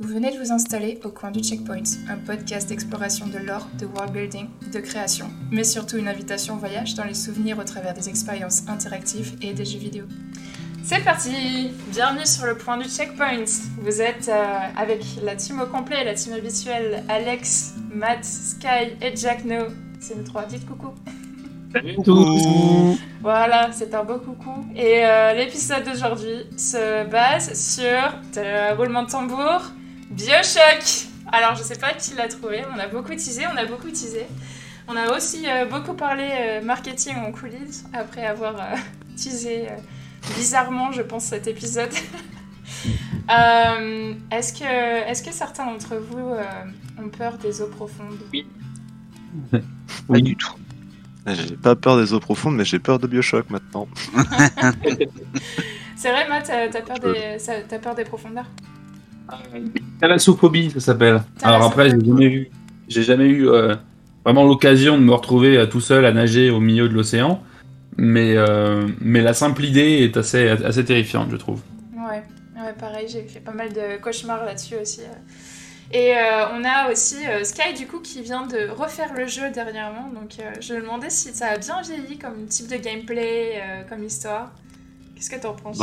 Vous venez de vous installer au coin du Checkpoint, un podcast d'exploration de l'or, de world building, de création, mais surtout une invitation au voyage dans les souvenirs au travers des expériences interactives et des jeux vidéo. C'est parti Bienvenue sur le point du Checkpoint. Vous êtes euh, avec la team au complet, la team habituelle, Alex, Matt, Sky et Jack No. C'est nous trois, dites coucou. Salut tous Voilà, c'est un beau coucou. Et euh, l'épisode d'aujourd'hui se base sur, le roulement de tambour, Bioshock Alors, je sais pas qui l'a trouvé, on a beaucoup teasé, on a beaucoup teasé. On a aussi euh, beaucoup parlé euh, marketing en coulisses, après avoir euh, teasé bizarrement, je pense, cet épisode. est-ce, que, est-ce que certains d'entre vous ont peur des eaux profondes? Oui. Pas du tout. J'ai pas peur des eaux profondes, mais j'ai peur de Bioshock maintenant. C'est vrai, Matt, t'as peur des, t'as peur des profondeurs? Thalassophobie, ça s'appelle. Alors après, j'ai jamais eu, j'ai jamais eu euh, vraiment l'occasion de me retrouver euh, tout seul à nager au milieu de l'océan, mais euh, mais la simple idée est assez assez terrifiante, je trouve. Ouais, ouais pareil, j'ai fait pas mal de cauchemars là-dessus aussi. Et on a aussi Sky du coup qui vient de refaire le jeu dernièrement, donc je me demandais si ça a bien vieilli comme type de gameplay, comme histoire. Qu'est-ce que t'en penses?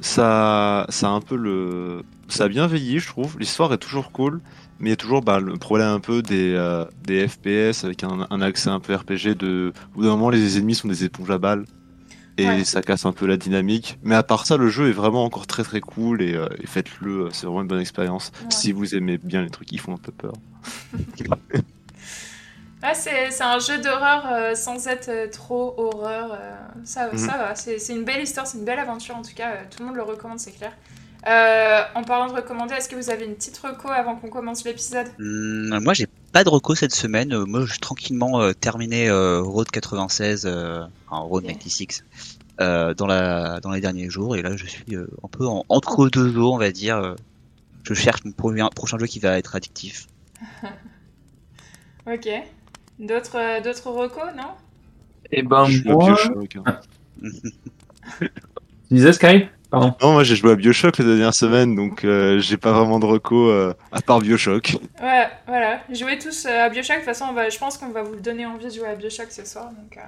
Ça, ça a un peu le, ça a bien veillé, je trouve. L'histoire est toujours cool, mais il y a toujours bah, le problème un peu des, euh, des FPS avec un, accès un peu RPG de. Au bout d'un moment, les ennemis sont des éponges à balles. Et ça casse un peu la dynamique. Mais à part ça, le jeu est vraiment encore très très cool et, euh, faites-le, c'est vraiment une bonne expérience. Si vous aimez bien les trucs qui font un peu peur. c'est un jeu d'horreur euh, sans être trop horreur. ça, ça mhm. va, c'est une belle histoire, c'est une belle aventure en tout cas. tout le monde le recommande, c'est clair. Euh, en parlant de recommander, est-ce que vous avez une petite reco avant qu'on commence l'épisode? Hmm, Moi, j'ai pas de reco cette semaine. Euh, moi, j'ai tranquillement euh, terminé Road 96, en Road 96, dans, la, dans les derniers jours. Et là, je suis un peu entre deux eaux, on va dire. je cherche mon prochain jeu qui va être addictif. ok. D'autres d'autres recos, non? Eh ben, moi... Hein. tu disais Sky? Non, moi j'ai joué à Bioshock les dernières semaines, donc euh, j'ai pas vraiment de reco euh, à part Bioshock. Ouais, voilà. Jouez tous euh, à Bioshock. De toute façon, je pense qu'on va vous donner envie de jouer à Bioshock ce soir. Donc,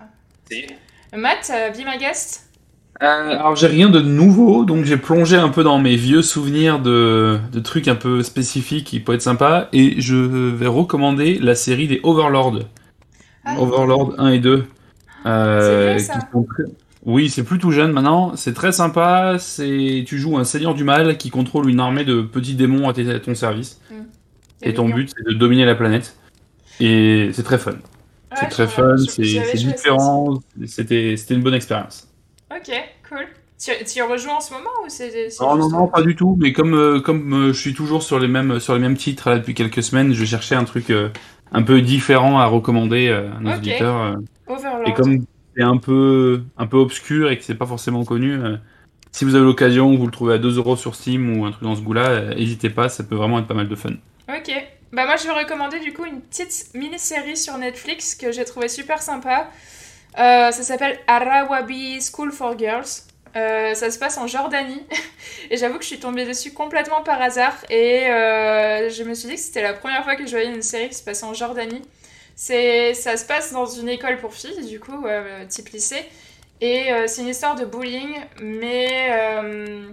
Matt, be my guest? alors j'ai rien de nouveau, donc j'ai plongé un peu dans mes vieux souvenirs de, de, trucs un peu spécifiques qui pourraient être sympas, et je vais recommander la série des Overlord. Ah. Overlord 1 et 2. Euh, ça. Oui, c'est plus tout jeune maintenant. C'est très sympa. C'est tu joues un seigneur du mal qui contrôle une armée de petits démons à, ton service. Mm. Et ton but c'est de dominer la planète. Et c'est très fun. c'est très fun. C'est différent. C'était c'était une bonne expérience. Ok, cool. Tu, tu rejoues en ce moment ou c'est Non non non pas du tout. Mais comme euh, comme euh, je suis toujours sur les mêmes sur les mêmes titres depuis quelques semaines, je cherchais un truc euh, un peu différent à recommander à nos auditeurs. Overlord. Et comme c'est un peu, un peu obscur et que c'est pas forcément connu, euh, si vous avez l'occasion, vous le trouvez à 2 euros sur Steam ou un truc dans ce goût-là, euh, n'hésitez pas, ça peut vraiment être pas mal de fun. Ok. Bah moi je vais recommander du coup une petite mini-série sur Netflix que j'ai trouvé super sympa. Euh, ça s'appelle Arawabi School for Girls. Ça se passe en Jordanie. Et j'avoue que je suis tombée dessus complètement par hasard. Et je me suis dit que c'était la première fois que je voyais une série qui se passe en Jordanie. C'est, ça se passe dans une école pour filles, du coup, euh, type lycée. Et euh, c'est une histoire de bullying, mais euh,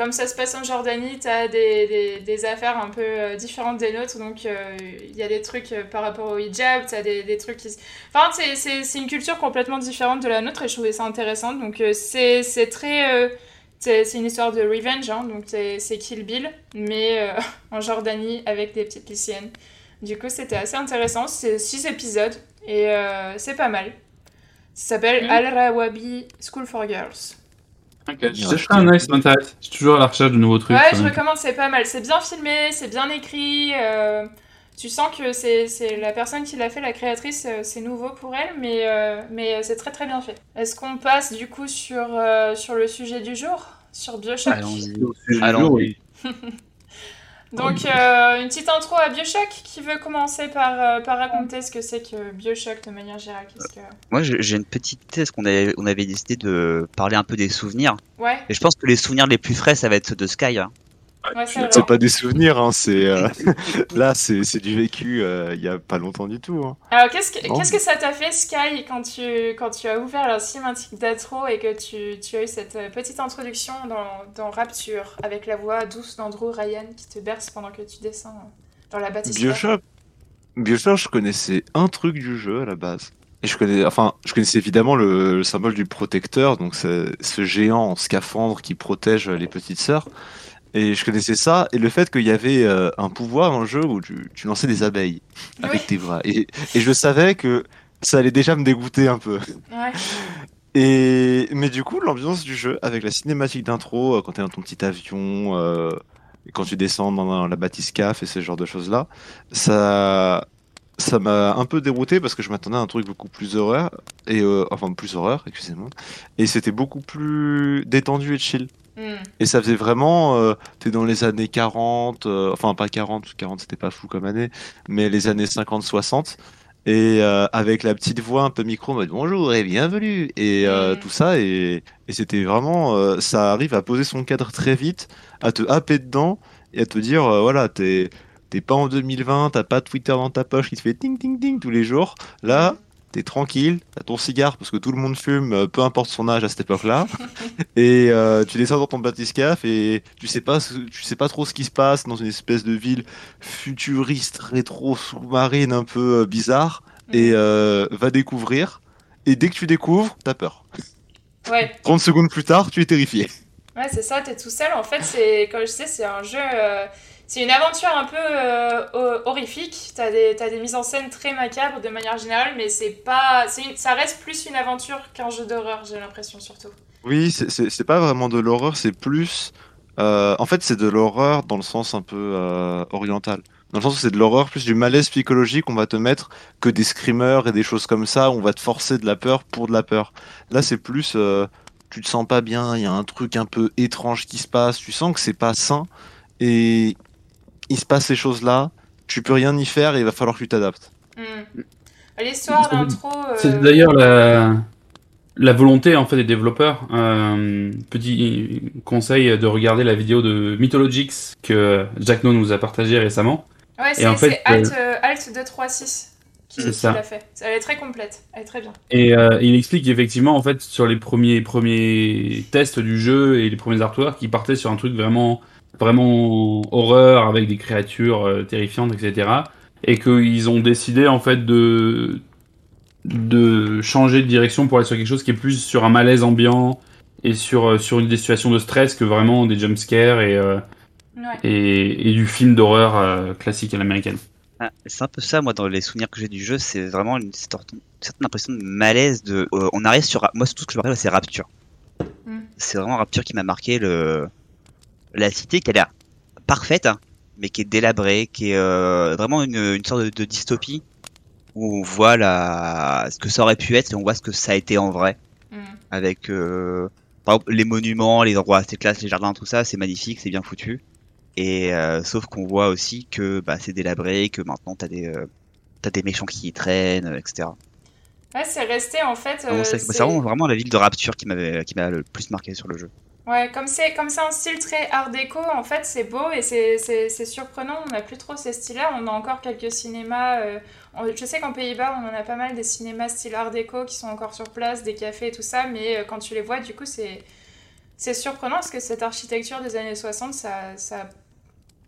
comme ça se passe en Jordanie, tu as des, des, affaires un peu différentes des nôtres. Donc, il y a des trucs par rapport au hijab, tu as des, des, trucs qui. Enfin, c'est une culture complètement différente de la nôtre et je trouvais ça intéressant. Donc, c'est très. c'est une histoire de revenge, hein, donc c'est Kill Bill, mais en Jordanie avec des petites lycéennes. Du coup, c'était assez intéressant. C'est 6 épisodes et euh, c'est pas mal. Ça s'appelle Al-Rawabi School for Girls. Je un nice m'intéresse. Je suis toujours à la recherche de nouveaux trucs. Ouais, je recommande, c'est pas mal. C'est bien filmé, c'est bien écrit. Euh, tu sens que c'est la personne qui l'a fait, la créatrice, euh, c'est nouveau pour elle, mais, mais c'est très très bien fait. Est-ce qu'on passe du coup sur, sur le sujet du jour? Sur Bioshock? Allons-y. Allons-y. Donc, euh, une petite intro à Bioshock. Qui veut commencer par, euh, par raconter ce que c'est que Bioshock de manière générale que... Moi, j'ai une petite parce qu'on avait, on avait décidé de parler un peu des souvenirs. Ouais. Et je pense que les souvenirs les plus frais, ça va être ceux de Sky. Hein. C'est pas des souvenirs, hein, c'est euh, là c'est du vécu euh, il y a pas longtemps du tout. Hein. Alors qu'est-ce que, qu'est-ce que ça t'a fait Sky quand tu, quand tu as ouvert la cinématique d'Atro et que tu, tu, as eu cette euh, petite introduction dans, dans Rapture avec la voix douce d'Andrew Ryan qui te berce pendant que tu descends dans la bâtisse Bioshock, Bioshock, je connaissais un truc du jeu à la base. Et je connais, enfin, je connaissais évidemment le, symbole du protecteur, donc ce géant en scaphandre qui protège les petites sœurs. Et je connaissais ça, et le fait qu'il y avait euh, un pouvoir le jeu où tu, lançais des abeilles avec tes bras. Et, je savais que ça allait déjà me dégoûter un peu. Ouais. Et, mais du coup, l'ambiance du jeu, avec la cinématique d'intro, euh, quand t'es dans ton petit avion, euh, quand tu descends dans la bâtisse CAF et ce genre de choses-là, ça, ça m'a un peu dérouté parce que je m'attendais à un truc beaucoup plus horreur, et, enfin plus horreur, excusez-moi, et c'était beaucoup plus détendu et chill. Et ça faisait vraiment, euh, t'es dans les années 40, euh, enfin pas 40, 40 c'était pas fou comme année, mais les années 50-60. Et euh, avec la petite voix un peu micro, mode bonjour et bienvenue, et hmm. tout ça, et, et c'était vraiment, ça arrive à poser son cadre très vite, à te happer dedans, et à te dire, voilà, t'es pas en 2020, t'as pas Twitter dans ta poche qui te fait ting ting ting tous les jours. Là, t'es tranquille, t'as ton cigare parce que tout le monde fume, euh, peu importe son âge à cette époque-là, et euh, tu descends dans ton batiscaf et tu sais pas, tu sais pas trop ce qui se passe dans une espèce de ville futuriste, rétro, sous-marine, un peu euh, bizarre, et mhm. va découvrir. Et dès que tu découvres, t'as peur. Ouais. 30 secondes plus tard, tu es terrifié. Ouais, c'est ça, t'es tout seul. En fait, c'est comme je sais, c'est un jeu c'est une aventure un peu euh, horrifique. T'as des, as des mises en scène très macabres de manière générale, mais c'est pas, ça reste plus une aventure qu'un jeu d'horreur, j'ai l'impression surtout. Oui, c'est pas vraiment de l'horreur, c'est plus. Euh, en fait, c'est de l'horreur dans le sens un peu euh, oriental. Dans le sens où c'est de l'horreur, plus du malaise psychologique, on va te mettre que des screamers et des choses comme ça, on va te forcer de la peur pour de la peur. Là, c'est plus. tu te sens pas bien, il y a un truc un peu étrange qui se passe, tu sens que c'est pas sain. Et il se passe ces choses-là, tu peux rien y faire et il va falloir que tu t'adaptes. Hmm. L'histoire d'intro. Euh, c'est d'ailleurs la, la volonté en fait des développeurs. Euh, petit conseil de regarder la vidéo de Mythologix que Jack No nous a partagé récemment. Ouais, c'est en fait, Alt, euh, Alt 236 qui, l'a fait. Elle est très complète, elle est très bien. Et il explique effectivement en fait sur les premiers premiers tests du jeu et les premiers artworks, qui partaient sur un truc vraiment vraiment horreur avec des créatures euh, terrifiantes, etc. Et qu'ils ont décidé en fait de de changer de direction pour aller sur quelque chose qui est plus sur un malaise ambiant et sur, euh, sur une des situations de stress que vraiment des jumpscares et, euh, et, et, du film d'horreur classique à l'américaine. Ah, c'est un peu ça, moi, dans les souvenirs que j'ai du jeu, c'est vraiment une, certaine impression de malaise. De, on arrive sur. Moi, tout ce que je me rappelle, c'est Rapture. Mm. C'est vraiment Rapture qui m'a marqué le, la cité qui a l'air parfaite, hein, mais qui est délabrée, qui est euh, vraiment une, une sorte de, dystopie où on voit la, ce que ça aurait pu être et on voit ce que ça a été en vrai. Mm. Avec euh, par exemple, les monuments, les endroits assez classes, les jardins, tout ça, c'est magnifique, c'est bien foutu. Et euh, sauf qu'on voit aussi que bah, c'est délabré, que maintenant t'as des t'as des méchants qui y traînent, etc. Ouais, c'est resté en fait. c'est vraiment, vraiment la ville de Rapture qui m'avait qui m'a le plus marqué sur le jeu. Ouais, comme c'est comme c'est un style très art déco, en fait, c'est beau et c'est surprenant. On n'a plus trop ces styles-là. On a encore quelques cinémas. Euh, je sais qu'en Pays-Bas, on en a pas mal des cinémas style art déco qui sont encore sur place, des cafés et tout ça. Mais euh, quand tu les vois, du coup, c'est c'est surprenant parce que cette architecture des années 60, ça ça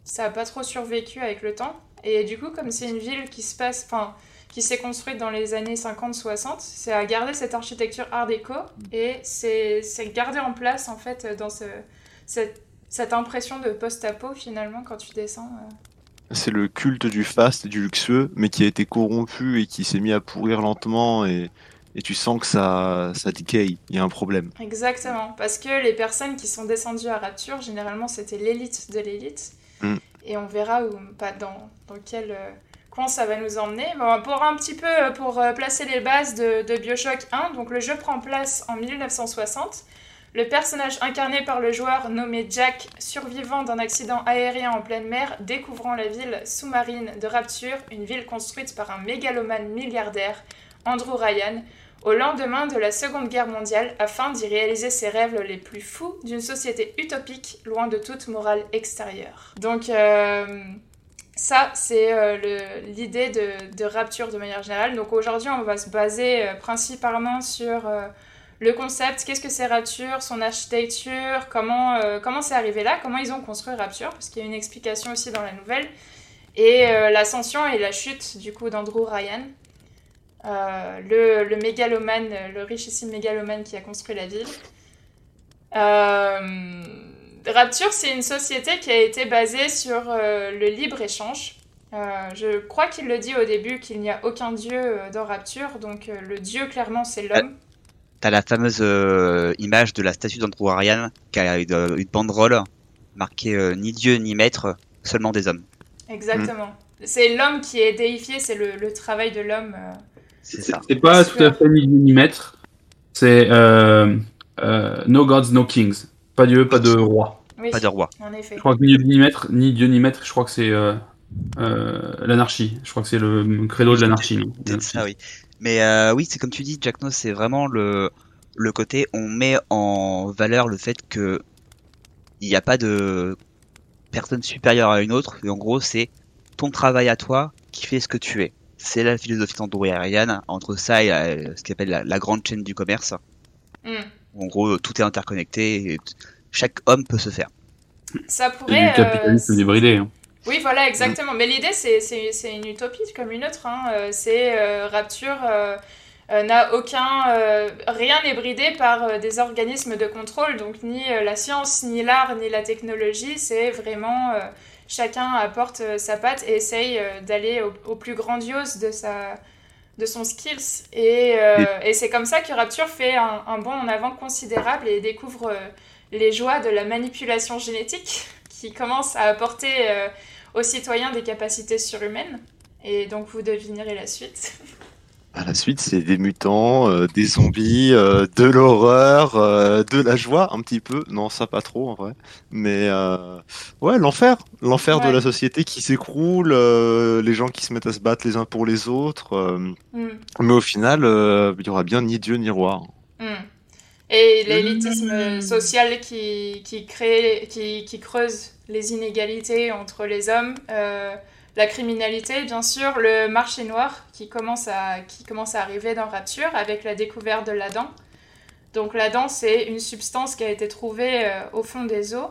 ça a pas trop survécu avec le temps. Et du coup, comme c'est une ville qui se passe, enfin qui s'est construite dans les années 50-60, c'est à garder cette architecture art déco et c'est garder en place en fait dans ce, cette, cette impression de post-apo finalement quand tu descends. Euh. C'est le culte du fast et du luxueux, mais qui a été corrompu et qui s'est mis à pourrir lentement et, et tu sens que ça, ça il y a un problème. Exactement, parce que les personnes qui sont descendues à Rapture, généralement c'était l'élite de l'élite. Mm. Et on verra où, pas dans, dans quel euh, quand ça va nous emmener. pour un petit peu euh, pour euh, placer les bases de, Bioshock 1, donc le jeu prend place en 1960. Le personnage incarné par le joueur nommé Jack, survivant d'un accident aérien en pleine mer, découvrant la ville sous-marine de Rapture, une ville construite par un mégalomane milliardaire, Andrew Ryan, au lendemain de la Seconde Guerre mondiale afin d'y réaliser ses rêves les plus fous d'une société utopique loin de toute morale extérieure. Donc euh, ça, c'est euh, l'idée de, Rapture de manière générale. Donc aujourd'hui, on va se baser euh, principalement sur le concept, qu'est-ce que c'est Rapture, son architecture, comment c'est arrivé là, comment ils ont construit Rapture, parce qu'il y a une explication aussi dans la nouvelle, et l'ascension et la chute du coup d'Andrew Ryan. Euh, le, mégalomane, le richissime mégalomane qui a construit la ville. Euh, Rapture, c'est une société qui a été basée sur euh, le libre-échange. je crois qu'il le dit au début qu'il n'y a aucun dieu dans Rapture, donc le dieu clairement c'est l'homme. T'as la fameuse image de la statue d'Andrew Ariane qui a une, une banderole marquée ni dieu ni maître, seulement des hommes. Exactement. C'est l'homme qui est déifié, c'est le, le, travail de l'homme. C'est pas tout à fait millimètre. C'est euh, euh, No Gods, No Kings. Pas Dieu, pas de roi. Pas de roi. En effet. Je crois que ni Dieu ni maître, ni Dieu ni maître, je crois que c'est euh, l'anarchie. Je crois que c'est le credo de l'anarchie. ça, oui. Mais oui, c'est comme tu dis, Jack No, c'est vraiment le, le côté, on met en valeur le fait que il n'y a pas de personne supérieure à une autre. Et en gros, c'est ton travail à toi qui fait ce que tu es c'est la philosophie Ariane entre ça et euh, ce qu'on appelle la, grande chaîne du commerce. Mm. En gros, tout est interconnecté et chaque homme peut se faire. Ça pourrait. du capitalisme euh, débridé. Hein. Oui, voilà, exactement. Mais l'idée, c'est une utopie comme une autre. Hein. Euh, c'est Rapture. n'a aucun rien n'est bridé par des organismes de contrôle donc ni la science ni l'art ni la technologie c'est vraiment chacun apporte euh, sa patte et essaye euh, d'aller au, plus grandiose de, sa, de son skills. Euh, et, c'est comme ça que Rapture fait un, un, bond en avant considérable et découvre les joies de la manipulation génétique qui commence à apporter aux citoyens des capacités surhumaines. Et donc vous devinerez la suite. À la suite, c'est des mutants, euh, des zombies, euh, de l'horreur, euh, de la joie, un petit peu. Non, ça pas trop en vrai. Mais ouais, l'enfer. L'enfer de la société qui s'écroule, les gens qui se mettent à se battre les uns pour les autres. Mm. Mais au final, il y aura bien ni Dieu ni roi. Mm. Et l'élitisme social qui, qui, crée, qui, qui, creuse les inégalités entre les hommes la criminalité, bien sûr, le marché noir qui commence à, qui commence à arriver dans Rapture avec la découverte de l'Adam. Donc l'Adam, c'est une substance qui a été trouvée euh, au fond des eaux,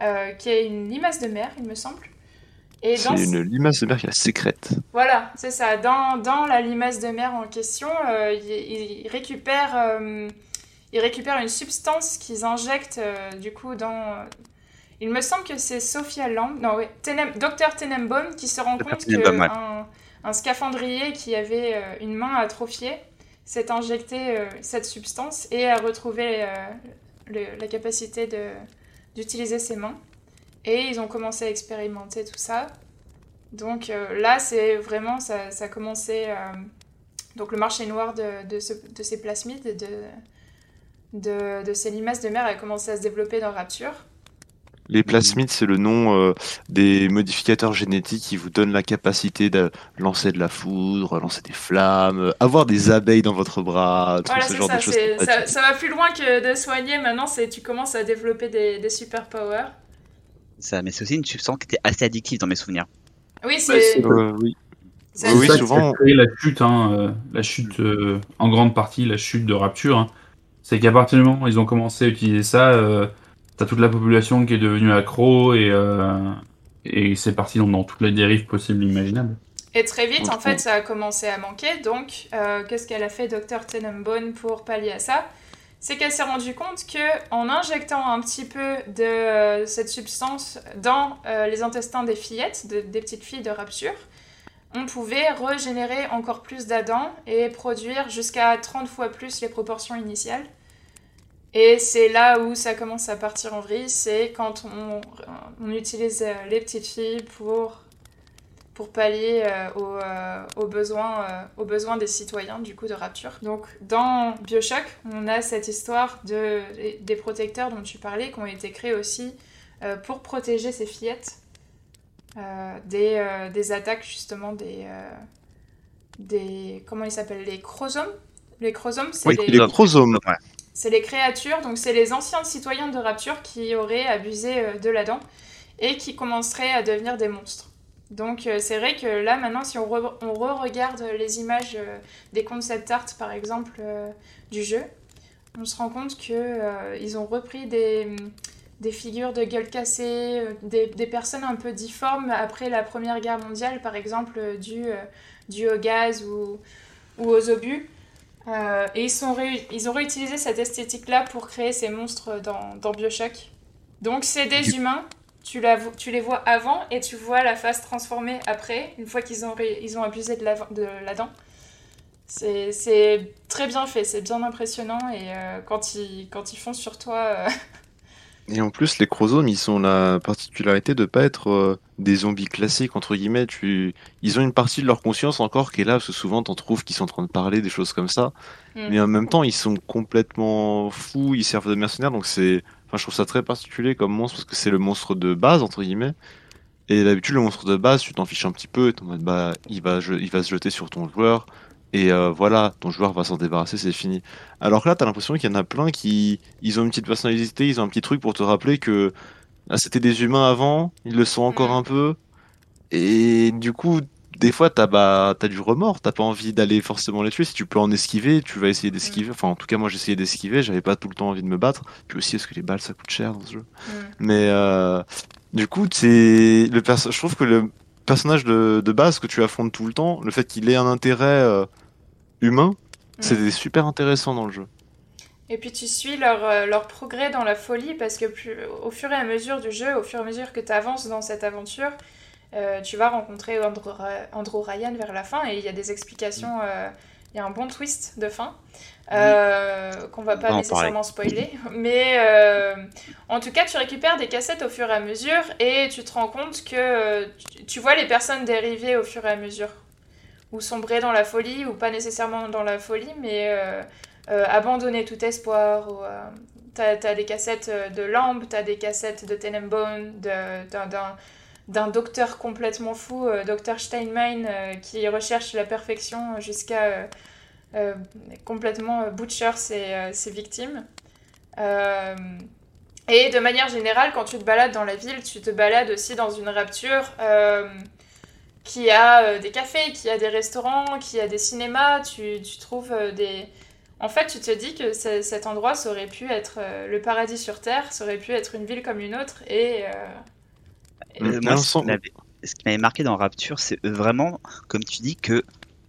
euh, qui est une limace de mer, il me semble. C'est une limace de mer qui est sécrète. Voilà, c'est ça. Dans, dans, la limace de mer en question, euh, ils, récupèrent, ils récupèrent une substance qu'ils injectent du coup dans, il me semble que c'est Sophia Lamb, non, oui, Tenem, Dr Tenenbaum qui se rend compte qu'un un scaphandrier qui avait euh, une main atrophiée s'est injecté euh, cette substance et a retrouvé euh, la capacité d'utiliser ses mains. Et ils ont commencé à expérimenter tout ça. Donc là, c'est vraiment, ça, ça a commencé. donc le marché noir de, de, de ces plasmides, de, de, de ces limaces de mer a commencé à se développer dans Rapture. Les plasmides, c'est le nom euh, des modificateurs génétiques qui vous donnent la capacité de lancer de la foudre, lancer des flammes, euh, avoir des abeilles dans votre bras, tout ce genre de choses. Ça, va plus loin que de soigner. Maintenant, c'est tu commences à développer des, super powers. Ça, mais c'est aussi une substance qui était assez addictive dans mes souvenirs. Oui, c'est. Euh, oui. oui, souvent. la chute, hein, la chute en grande partie, la chute de Rapture. Hein. C'est qu'à partir du moment où ils ont commencé à utiliser ça t'as toute la population qui est devenue accro et, euh, et c'est parti dans, toutes les dérives possibles imaginables. Et très vite, en fait, ça a commencé à manquer. Donc, euh, qu'est-ce qu'elle a fait, Dr. Tenenbaum, pour pallier à ça? C'est qu'elle s'est rendue compte que en injectant un petit peu de euh, cette substance dans les intestins des fillettes, des petites filles de rapture, on pouvait régénérer encore plus d'Adam et produire jusqu'à 30 fois plus les proportions initiales. Et c'est là où ça commence à partir en vrille, c'est quand on, on, utilise euh, les petites filles pour, pour pallier euh, euh, aux, besoins, aux besoins des citoyens du coup de Rapture. Donc dans Bioshock, on a cette histoire de, des protecteurs dont tu parlais qui ont été créés aussi pour protéger ces fillettes des, des attaques justement des, des comment ils s'appellent les chromosomes Les chromosomes, c'est Oui, les... les chromosomes. Ouais. C'est les créatures, donc c'est les anciens citoyens de Rapture qui auraient abusé euh, de l'Adam et qui commenceraient à devenir des monstres. Donc euh, c'est vrai que là maintenant si on, re- on re-regarde les images euh, des concept art par exemple du jeu, on se rend compte que euh, ont repris des, des figures de gueule cassée, des, personnes un peu difformes après la Première Guerre mondiale par exemple dû au gaz ou, ou aux obus. Euh, et ils, sont ré- ils ont réutilisé cette esthétique-là pour créer ces monstres dans, dans Bioshock. Donc c'est des Du- humains, tu, la vo- tu les vois avant et tu vois la face transformée après, une fois qu'ils ont, ré- ils ont abusé de la, de la dent. C'est très bien fait, c'est bien impressionnant et euh, quand, ils, quand ils font sur toi... euh, Et en plus, les chromosomes, ils ont la particularité de pas être euh, des zombies classiques, entre guillemets. Tu... Ils ont une partie de leur conscience encore qui est là, parce que souvent, t'en trouves qui sont en train de parler, des choses comme ça. Mm. Mais en même temps, ils sont complètement fous, ils servent de mercenaires, donc c'est... Enfin, je trouve ça très particulier comme monstre, parce que c'est le monstre de base, entre guillemets. Et d'habitude, le monstre de base, tu t'en fiches un petit peu, en mode, bah, il va, je- il va se jeter sur ton joueur, et euh, voilà, ton joueur va s'en débarrasser, c'est fini. Alors que là, t'as l'impression qu'il y en a plein qui, ils ont une petite personnalité, ils ont un petit truc pour te rappeler que ah, c'était des humains avant, ils le sont encore Mm. un peu, et du coup, des fois, t'as bah, t'as du remords, t'as pas envie d'aller forcément les tuer. Si tu peux en esquiver, tu vas essayer d'esquiver. Enfin, en tout cas, moi, j'essayais d'esquiver, j'avais pas tout le temps envie de me battre. Puis aussi, parce que les balles, ça coûte cher dans ce jeu? mm. Mais euh, du coup, c'est le perso- je trouve que le personnage de, de base que tu affrontes tout le temps, le fait qu'il ait un intérêt euh, humain, c'est super intéressant dans le jeu. Et puis tu suis leur, euh, leur progrès dans la folie parce que plus, au fur et à mesure du jeu, au fur et à mesure que tu avances dans cette aventure, euh, tu vas rencontrer Andrew, Andrew Ryan vers la fin et il y a des explications, euh, il y a un bon twist de fin euh, qu'on va pas nécessairement spoiler. Mais euh, en tout cas, tu récupères des cassettes au fur et à mesure et tu te rends compte que tu, vois les personnes dériver au fur et à mesure. Ou sombrer dans la folie, ou pas nécessairement dans la folie, mais euh, euh, abandonner tout espoir. Ou, t'as, t'as des cassettes de Lamb, t'as des cassettes de Tenenbaum, de- d'un, d'un, d'un docteur complètement fou, euh, docteur Steinmein, euh, qui recherche la perfection jusqu'à euh, complètement butcher ses, ses victimes. Et de manière générale, quand tu te balades dans la ville, tu te balades aussi dans une rapture qui a des cafés, qui a des restaurants, qui a des cinémas. Tu, tu trouves des... En fait, tu te dis que ce- cet endroit, ça aurait pu être le paradis sur Terre, ça aurait pu être une ville comme une autre. Et... Euh, Mm. moi, Un ce qui m'avait- ce qui m'avait marqué dans Rapture, c'est vraiment, comme tu dis, que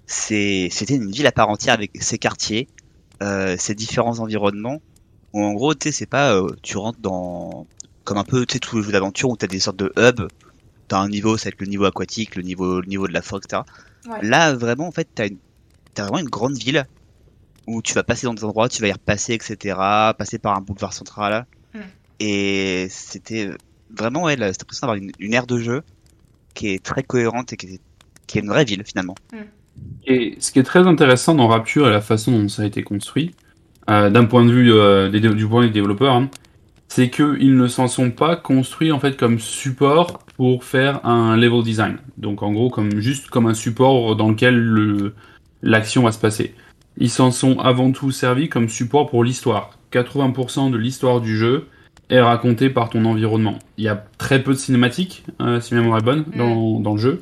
c'est c'était une ville à part entière avec ses quartiers, euh, ses différents environnements. Où en gros, tu sais, c'est pas, euh, tu rentres dans comme un peu, tu sais, tous les jeux d'aventure où t'as des sortes de hubs. T'as un niveau, c'est avec le niveau aquatique, le niveau, le niveau de la forêt, etc. Ouais. Là, vraiment, en fait, t'as une, t'as vraiment une grande ville où tu vas passer dans des endroits, tu vas y repasser, etc. Passer par un boulevard central. Mm. Et c'était vraiment, ouais, là, c'était impressionnant d'avoir une, une aire de jeu qui est très cohérente et qui est, une vraie ville finalement. Et ce qui est très intéressant dans Rapture et la façon dont ça a été construit, euh, d'un point de vue euh, des, du point des développeurs, hein, c'est qu'ils ne s'en sont pas construits en fait comme support pour faire un level design. Donc en gros comme juste comme un support dans lequel le- l'action va se passer. Ils s'en sont avant tout servis comme support pour l'histoire. 80% de l'histoire du jeu est racontée par ton environnement. Il y a très peu de cinématiques, euh, si ma mémoire est bonne, dans, dans le jeu.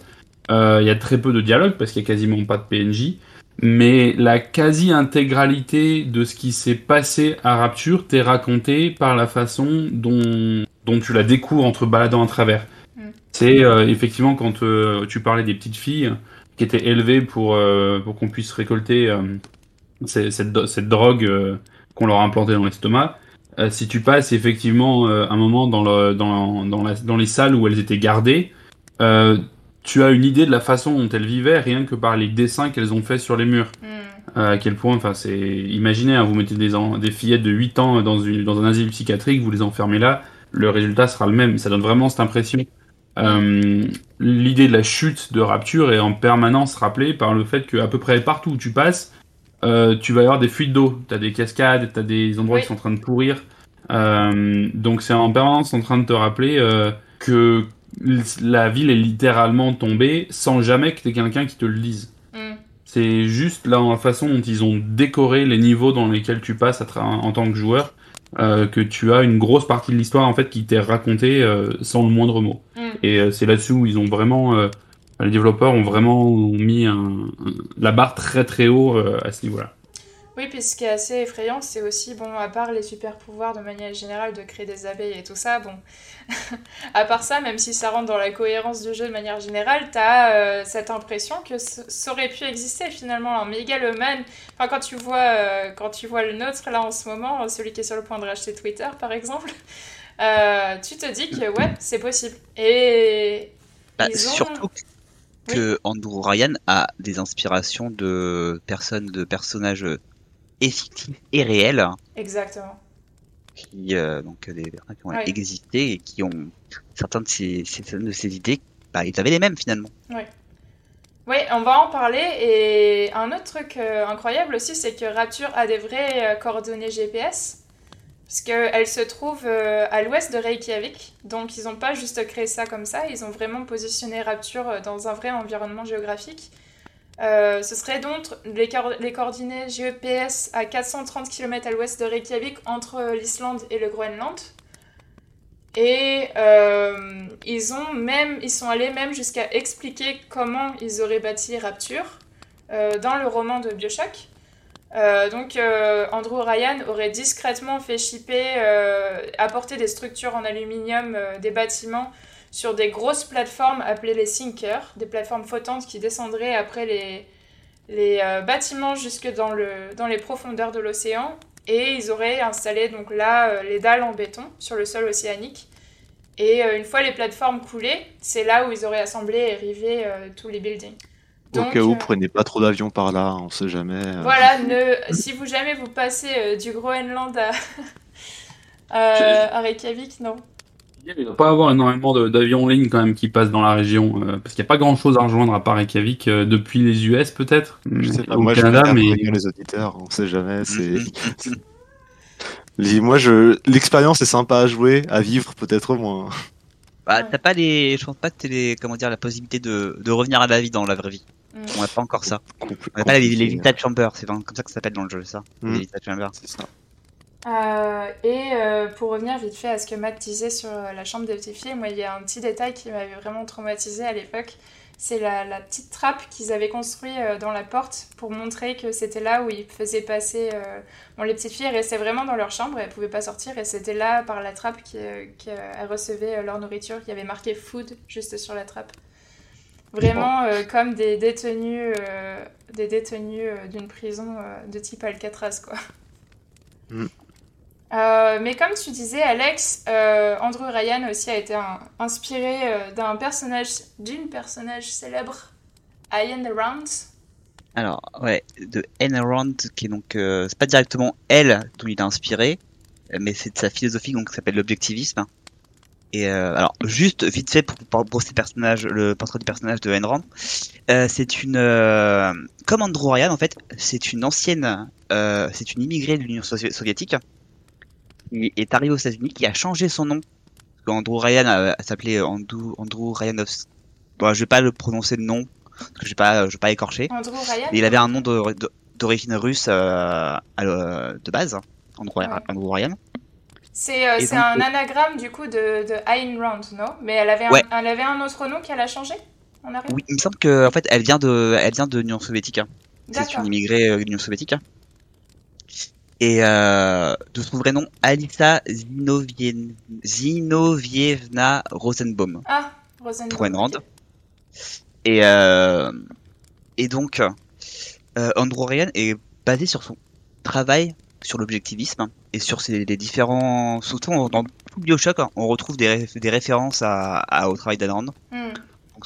Euh, il y a très peu de dialogue parce qu'il y a quasiment pas de PNJ. Mais la quasi-intégralité de ce qui s'est passé à Rapture t'est raconté par la façon dont, dont tu la découvres entre baladant à travers. Mm. C'est euh, effectivement quand euh, tu parlais des petites filles qui étaient élevées pour, pour qu'on puisse récolter cette, cette drogue qu'on leur a implantée dans l'estomac. Euh, si tu passes effectivement euh, un moment dans, le, dans, dans, la- dans les salles où elles étaient gardées, euh, tu as une idée de la façon dont elles vivaient rien que par les dessins qu'elles ont fait sur les murs. Hmm. À quel point, enfin, c'est. Imaginez, hein, vous mettez des, en- des fillettes de 8 ans dans, une, dans un asile psychiatrique, vous les enfermez là, le résultat sera le même. Ça donne vraiment cette impression. L'idée de la chute de Rapture est en permanence rappelée par le fait qu'à peu près partout où tu passes, euh, tu vas avoir des fuites d'eau. T'as des cascades, t'as des endroits Oui. qui sont en train de pourrir. Euh, donc c'est en permanence en train de te rappeler euh, que la ville est littéralement tombée sans jamais que t'aies quelqu'un qui te le dise. Hmm. C'est juste là, la façon dont ils ont décoré les niveaux dans lesquels tu passes à en tant que joueur, que tu as une grosse partie de l'histoire en fait qui t'est racontée sans le moindre mot. Mm. Et c'est là-dessus où ils ont vraiment, les développeurs ont vraiment mis un, un- la barre très très haut euh, à ce niveau-là. Oui, puis ce qui est assez effrayant, c'est aussi, bon, à part les super pouvoirs de manière générale de créer des abeilles et tout ça, bon, à part ça, même si ça rentre dans la cohérence du jeu de manière générale, t'as euh, cette impression que ça aurait pu exister finalement. Un Megaloman, enfin, quand tu vois, euh, quand tu vois le nôtre là en ce moment, celui qui est sur le point de racheter Twitter par exemple, euh, tu te dis que ouais, c'est possible. Et Bah, Ils ont- Surtout que Andrew Ryan a des inspirations de personnes, de personnages et fictifs et réels, exactement. qui, euh, donc des personnes qui ont Ouais. existé et qui ont certaines de ces, certaines de ces idées, bah, ils avaient les mêmes finalement. Oui, on va en parler. Et un autre truc euh, incroyable aussi, c'est que Rapture a des vraies euh, coordonnées GPS. Parce qu'elle se trouve euh, à l'ouest de Reykjavik. Donc ils n'ont pas juste créé ça comme ça, ils ont vraiment positionné Rapture euh, dans un vrai environnement géographique. Euh, ce serait donc les, coordonnées GPS à 430 km à l'ouest de Reykjavik entre l'Islande et le Groenland. Et ils ont même, ils sont allés même jusqu'à expliquer comment ils auraient bâti Rapture dans le roman de Bioshock. Euh, donc euh, Andrew Ryan aurait discrètement fait shipper, euh, apporter des structures en aluminium, des bâtiments sur des grosses plateformes appelées les sinkers, des plateformes flottantes qui descendraient après les, les bâtiments jusque dans, le, dans les profondeurs de l'océan. Et ils auraient installé donc là les dalles en béton sur le sol océanique. Et une fois les plateformes coulées, c'est là où ils auraient assemblé et rivé tous les buildings. Au Donc, cas où, euh, prenez pas trop d'avions par là, on sait jamais. euh. Voilà, ne, si vous jamais vous passez euh, du Groenland à, Reykjavik, non. Il ne doit pas avoir énormément d'avions en ligne quand même qui passent dans la région, euh, parce qu'il n'y a pas grand-chose à rejoindre à part Reykjavik euh, depuis les US peut-être, Je sais pas, au moi Canada, je mais les auditeurs, on sait jamais. Mhm. Les- moi je l'expérience est sympa à jouer, à vivre peut-être moins. Bah, t'as pas les, je pense pas que t'aies les, comment dire, la possibilité de, de revenir à la vie dans la vraie vie. On n'a pas encore ça. Compl- On n'a pas les. Vita Chambers, c'est comme ça que ça s'appelle dans le jeu, ça. Mm. Les Vita Chambers. C'est ça. Euh, et euh, pour revenir vite fait à ce que Matt disait sur euh, la chambre des petites filles, moi il y a un petit détail qui m'avait vraiment traumatisé à l'époque. C'est la, la petite trappe qu'ils avaient construite euh, dans la porte pour montrer que c'était là où ils faisaient passer. euh, Bon, les petites filles restaient vraiment dans leur chambre, elles pouvaient pas sortir et c'était là par la trappe qu'elles recevaient leur nourriture. Il y avait marqué food juste sur la trappe. Vraiment euh, comme des détenus, euh, des détenus euh, d'une prison de type Alcatraz quoi. Euh, mais comme tu disais, Alex, Andrew Ryan aussi a été un- inspiré d'un personnage, d'une personnage célèbre, Ayn Rand. Alors, ouais, de Ayn Rand, qui est donc, c'est pas directement elle dont il est inspiré, mais c'est de sa philosophie donc qui s'appelle l'objectivisme. Et euh, alors, juste vite fait pour, pour, pour ces personnages, le portrait du personnage de Ayn Rand, euh, c'est une, euh, comme Andrew Ryan en fait, c'est une ancienne, euh, c'est une immigrée de l'Union sovi- soviétique qui est arrivée aux États-Unis, qui a changé son nom. Qu'Andrew Ryan euh, s'appelait Andrew, Andrew Ryanovsky. Bon, je vais pas le prononcer le nom, parce que je vais pas, je vais pas écorcher. Andrew Ryan Et il avait un nom d'origine russe euh, à de base, Andrew, Ouais. Andrew Ryan. C'est euh, un euh, anagramme du coup de, de Ayn Rand, non? Mais elle avait, un, Ouais. elle avait un autre nom qu'elle a changé On Oui, il me semble que en fait, elle vient de, elle vient de l'Union soviétique. hein. C'est une immigrée euh, de l'Union soviétique. hein. Et euh, de son vrai nom, Alisa Zinovien- Zinovievna Rosenbaum. Ah, Rosenbaum. Et et donc, Andrew Ryan est basé sur son travail sur l'objectivisme et sur ses, les différents. Surtout dans tout Bioshock, hein, on retrouve des, ré- des références à, à- au travail. Hmm.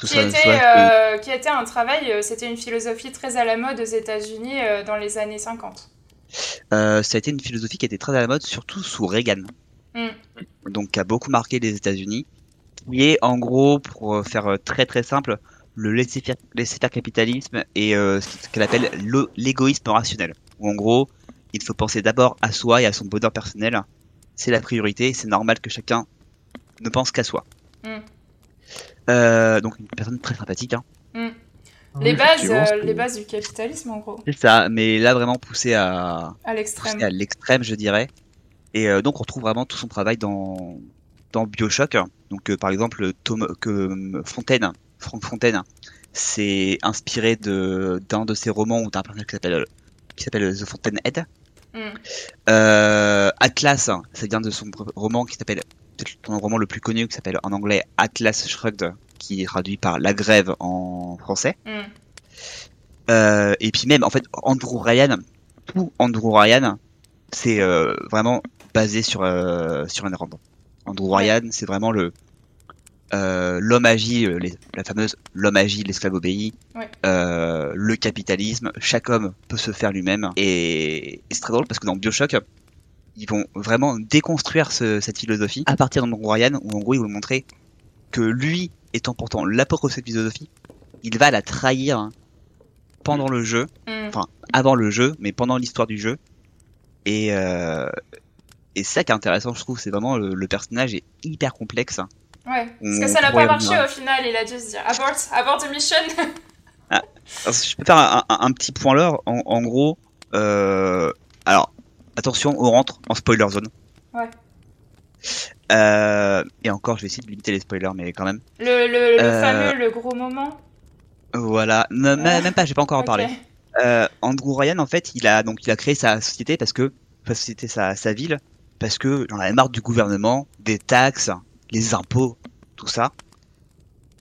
Qui, soit- était, soit- euh, qui était un travail, euh, c'était une philosophie très à la mode aux États-Unis euh, dans les années 50. Euh, ça a été une philosophie qui été très à la mode, surtout sous Reagan. Mm. Donc, qui a beaucoup marqué les États-Unis. Qui est, en gros, pour faire très très simple, le laisser-faire laisser-faire capitalisme et ce qu'elle appelle le- l'égoïsme rationnel. Où, en gros, il faut penser d'abord à soi et à son bonheur personnel. C'est la priorité, et c'est normal que chacun ne pense qu'à soi. Mm. Euh, donc, une personne très sympathique. Hein. Mm. Les bases, euh, les bases du capitalisme en gros, C'est ça, mais là vraiment poussé à, à l'extrême. poussé à l'extrême, je dirais. Et euh, donc on retrouve vraiment tout son travail dans dans Bioshock. Donc euh, par exemple Tom, que Fontaine, Frank Fontaine, c'est inspiré de d'un de ses romans ou d'un personnage qui s'appelle qui s'appelle The Fountainhead. Mm. Euh, Atlas, ça vient de son roman qui s'appelle peut-être son roman le plus connu qui s'appelle en anglais Atlas Shrugged, qui est traduit par La Grève en français. Mm. Euh, et puis même, en fait, Andrew Ryan, tout Andrew Ryan, c'est euh, vraiment basé sur sur un random. Andrew. Ryan, c'est vraiment le euh, l'homme agit, euh, les- la fameuse l'homme agit, l'esclave obéit, Ouais. euh, le capitalisme, chaque homme peut se faire lui-même. Et, et c'est très drôle parce que dans Bioshock, ils vont vraiment déconstruire ce- cette philosophie à partir d'Andrew Ryan, où en gros ils vont montrer que lui, étant pourtant l'apôtre de cette philosophie, il va la trahir pendant le jeu, Mm. enfin avant le jeu, mais pendant l'histoire du jeu. Et euh, et ça qui est intéressant, je trouve, c'est vraiment le, le personnage est hyper complexe. Ouais, parce que ça n'a pas marché revenir. au final, il a dû se dire abort, abort the mission. Alors, si je peux faire un, un- un petit point là, en, en gros, euh, alors attention, on rentre en spoiler zone. Ouais. Euh, et encore, je vais essayer de limiter les spoilers, mais quand même. Le, le, le Euh, fameux, le gros moment. Voilà, Ne- Ah. même pas, j'ai pas encore en parlé. Andrew Ryan, en fait, il a donc il a créé sa société parce que sa société, sa, sa ville, parce que j'en avais marre du gouvernement, des taxes, les impôts, tout ça.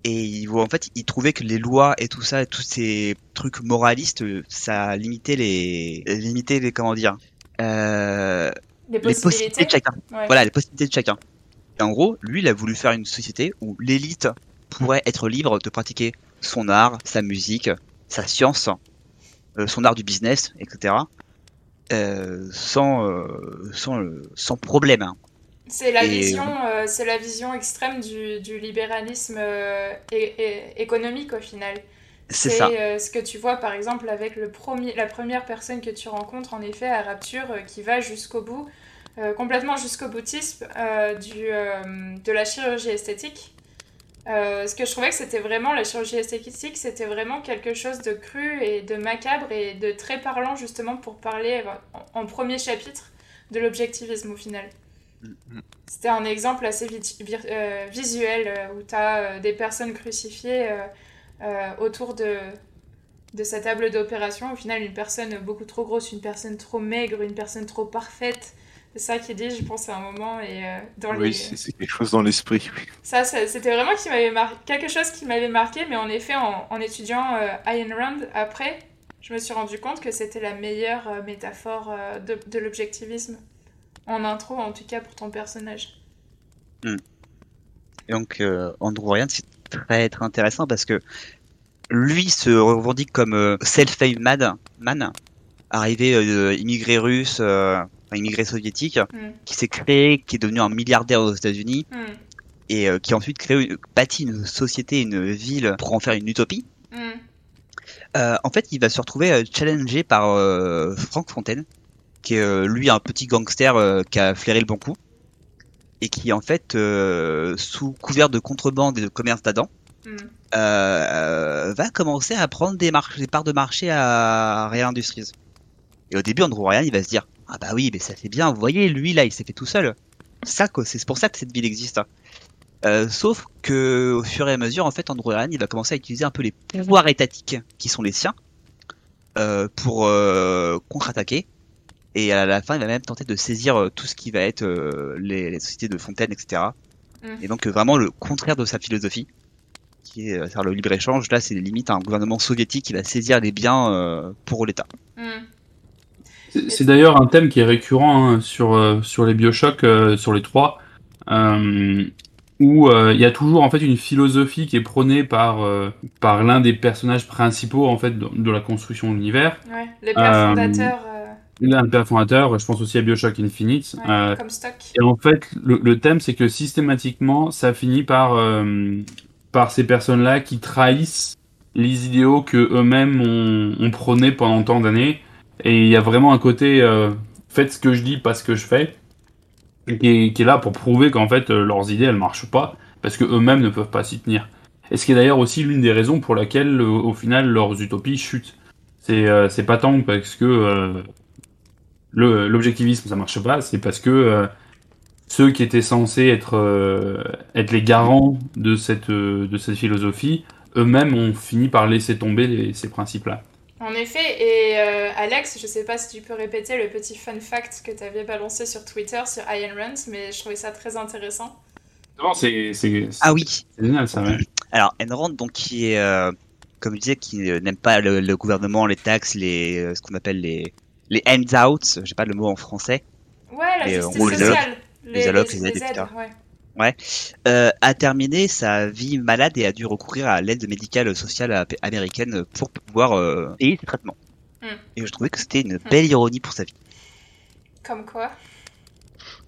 Et il, voit- en fait, il trouvait que les lois et tout ça, et tous ces trucs moralistes, ça limitait les, limitait les comment dire, euh, Les les possibilités de chacun. Ouais. Voilà, les possibilités de chacun. Et en gros, lui, il a voulu faire une société où l'élite pourrait être libre de pratiquer son art, sa musique, sa science, euh, son art du business, etc. euh, sans, euh, sans, euh, sans problème. hein. C'est la Et- vision, euh, c'est la vision extrême du, du libéralisme euh, économique au final. C'est ça. euh, ce que tu vois par exemple avec le premier, la première personne que tu rencontres en effet à Rapture qui va jusqu'au bout, complètement jusqu'au boutisme du, de la chirurgie esthétique. Ce que je trouvais que c'était vraiment, la chirurgie esthétique, c'était vraiment quelque chose de cru et de macabre et de très parlant justement pour parler en, en premier chapitre de l'objectivisme au final. C'était un exemple assez euh, visuel euh, où tu as des personnes crucifiées euh, euh, autour de, de sa table d'opération. Au final, une personne beaucoup trop grosse, une personne trop maigre, une personne trop parfaite. C'est ça qu'il dit, je pense, à un moment. Et euh, dans Oui, les... c'est quelque chose dans l'esprit. oui. Ça, ça- c'était vraiment qui mar- quelque chose qui m'avait marqué, mais en effet, en, en étudiant euh, Ayn Rand après, je me suis rendu compte que c'était la meilleure euh, métaphore euh, de, de l'objectivisme. En intro, en tout cas, pour ton personnage. Et donc, euh, Andrew Ryan, c'est très, très intéressant parce que lui se revendique comme euh, self-made man, man, arrivé euh, immigré russe, enfin, immigré soviétique, Mm. qui s'est créé, qui est devenu un milliardaire aux États-Unis Hmm. et qui a ensuite créé, bâti une société, une ville pour en faire une utopie. Hmm. En fait, il va se retrouver challengé par Frank Fontaine, qui est euh, lui un petit gangster euh, qui a flairé le bon coup et qui en fait, euh, sous couvert de contrebande et de commerce d'Adam, euh, va commencer à prendre des, des parts de marché à Real Industries. Et au début, Andrew Ryan, il va se dire ah bah oui, mais ça fait bien. Vous voyez, lui là, il s'est fait tout seul. Ça, c'est pour ça que cette ville existe. hein. Euh, sauf que au fur et à mesure, en fait, Andrew Ryan, il va commencer à utiliser un peu les pouvoirs étatiques qui sont les siens euh, pour euh, contre-attaquer. Et à la fin, il va même tenter de saisir euh, tout ce qui va être euh, les, les sociétés de Fontaine, etc. Mm. Et donc euh, vraiment le contraire de sa philosophie, qui est euh, faire le libre échange. Là, c'est limite un gouvernement soviétique qui va saisir les biens euh, pour l'État. Hmm. C'est- C'est d'ailleurs un thème qui est récurrent hein, sur, euh, sur les Bioshock, euh, sur les trois, euh, où euh, il y a toujours en fait une philosophie qui est prônée par, euh, par l'un des personnages principaux en fait de, de la construction de l'univers. Ouais. Les pères Euh, fondateurs, euh, L'un des pères fondateurs, je pense aussi à Bioshock Infinite. ouais, euh, comme stock. et en fait, le, le thème, c'est que systématiquement, ça finit par, euh, par ces personnes-là qui trahissent les idéaux que eux-mêmes ont, ont prônés pendant tant d'années. Et il y a vraiment un côté euh, faites ce que je dis, pas ce que je fais, qui est, qui est là pour prouver qu'en fait euh, leurs idées elles marchent pas parce que eux-mêmes ne peuvent pas s'y tenir. Et ce qui est d'ailleurs aussi l'une des raisons pour laquelle, au final, leurs utopies chutent. C'est c'est pas tant parce que l'objectivisme ça marche pas, c'est parce que ceux qui étaient censés être, être les garants de cette, de cette philosophie, eux-mêmes ont fini par laisser tomber ces principes-là. En effet, et euh, Alex, je sais pas si tu peux répéter le petit fun fact que tu avais balancé sur Twitter sur Iron Rand, mais je trouvais ça très intéressant. Non, c'est. Ah oui. C'est génial ça, ouais. Alors, Ayn Rand, donc, qui est, euh, comme je disais, qui n'aime pas le, gouvernement, les taxes, les, euh, ce qu'on appelle les, les handouts, j'ai pas le mot en français. Ouais, la justice sociale. Les, allocs, les, aides, etc. Ouais. Euh, a terminé sa vie malade et a dû recourir à l'aide médicale sociale américaine pour pouvoir euh, payer ses traitements. Hmm. Et je trouvais que c'était une belle ironie pour sa vie. Comme quoi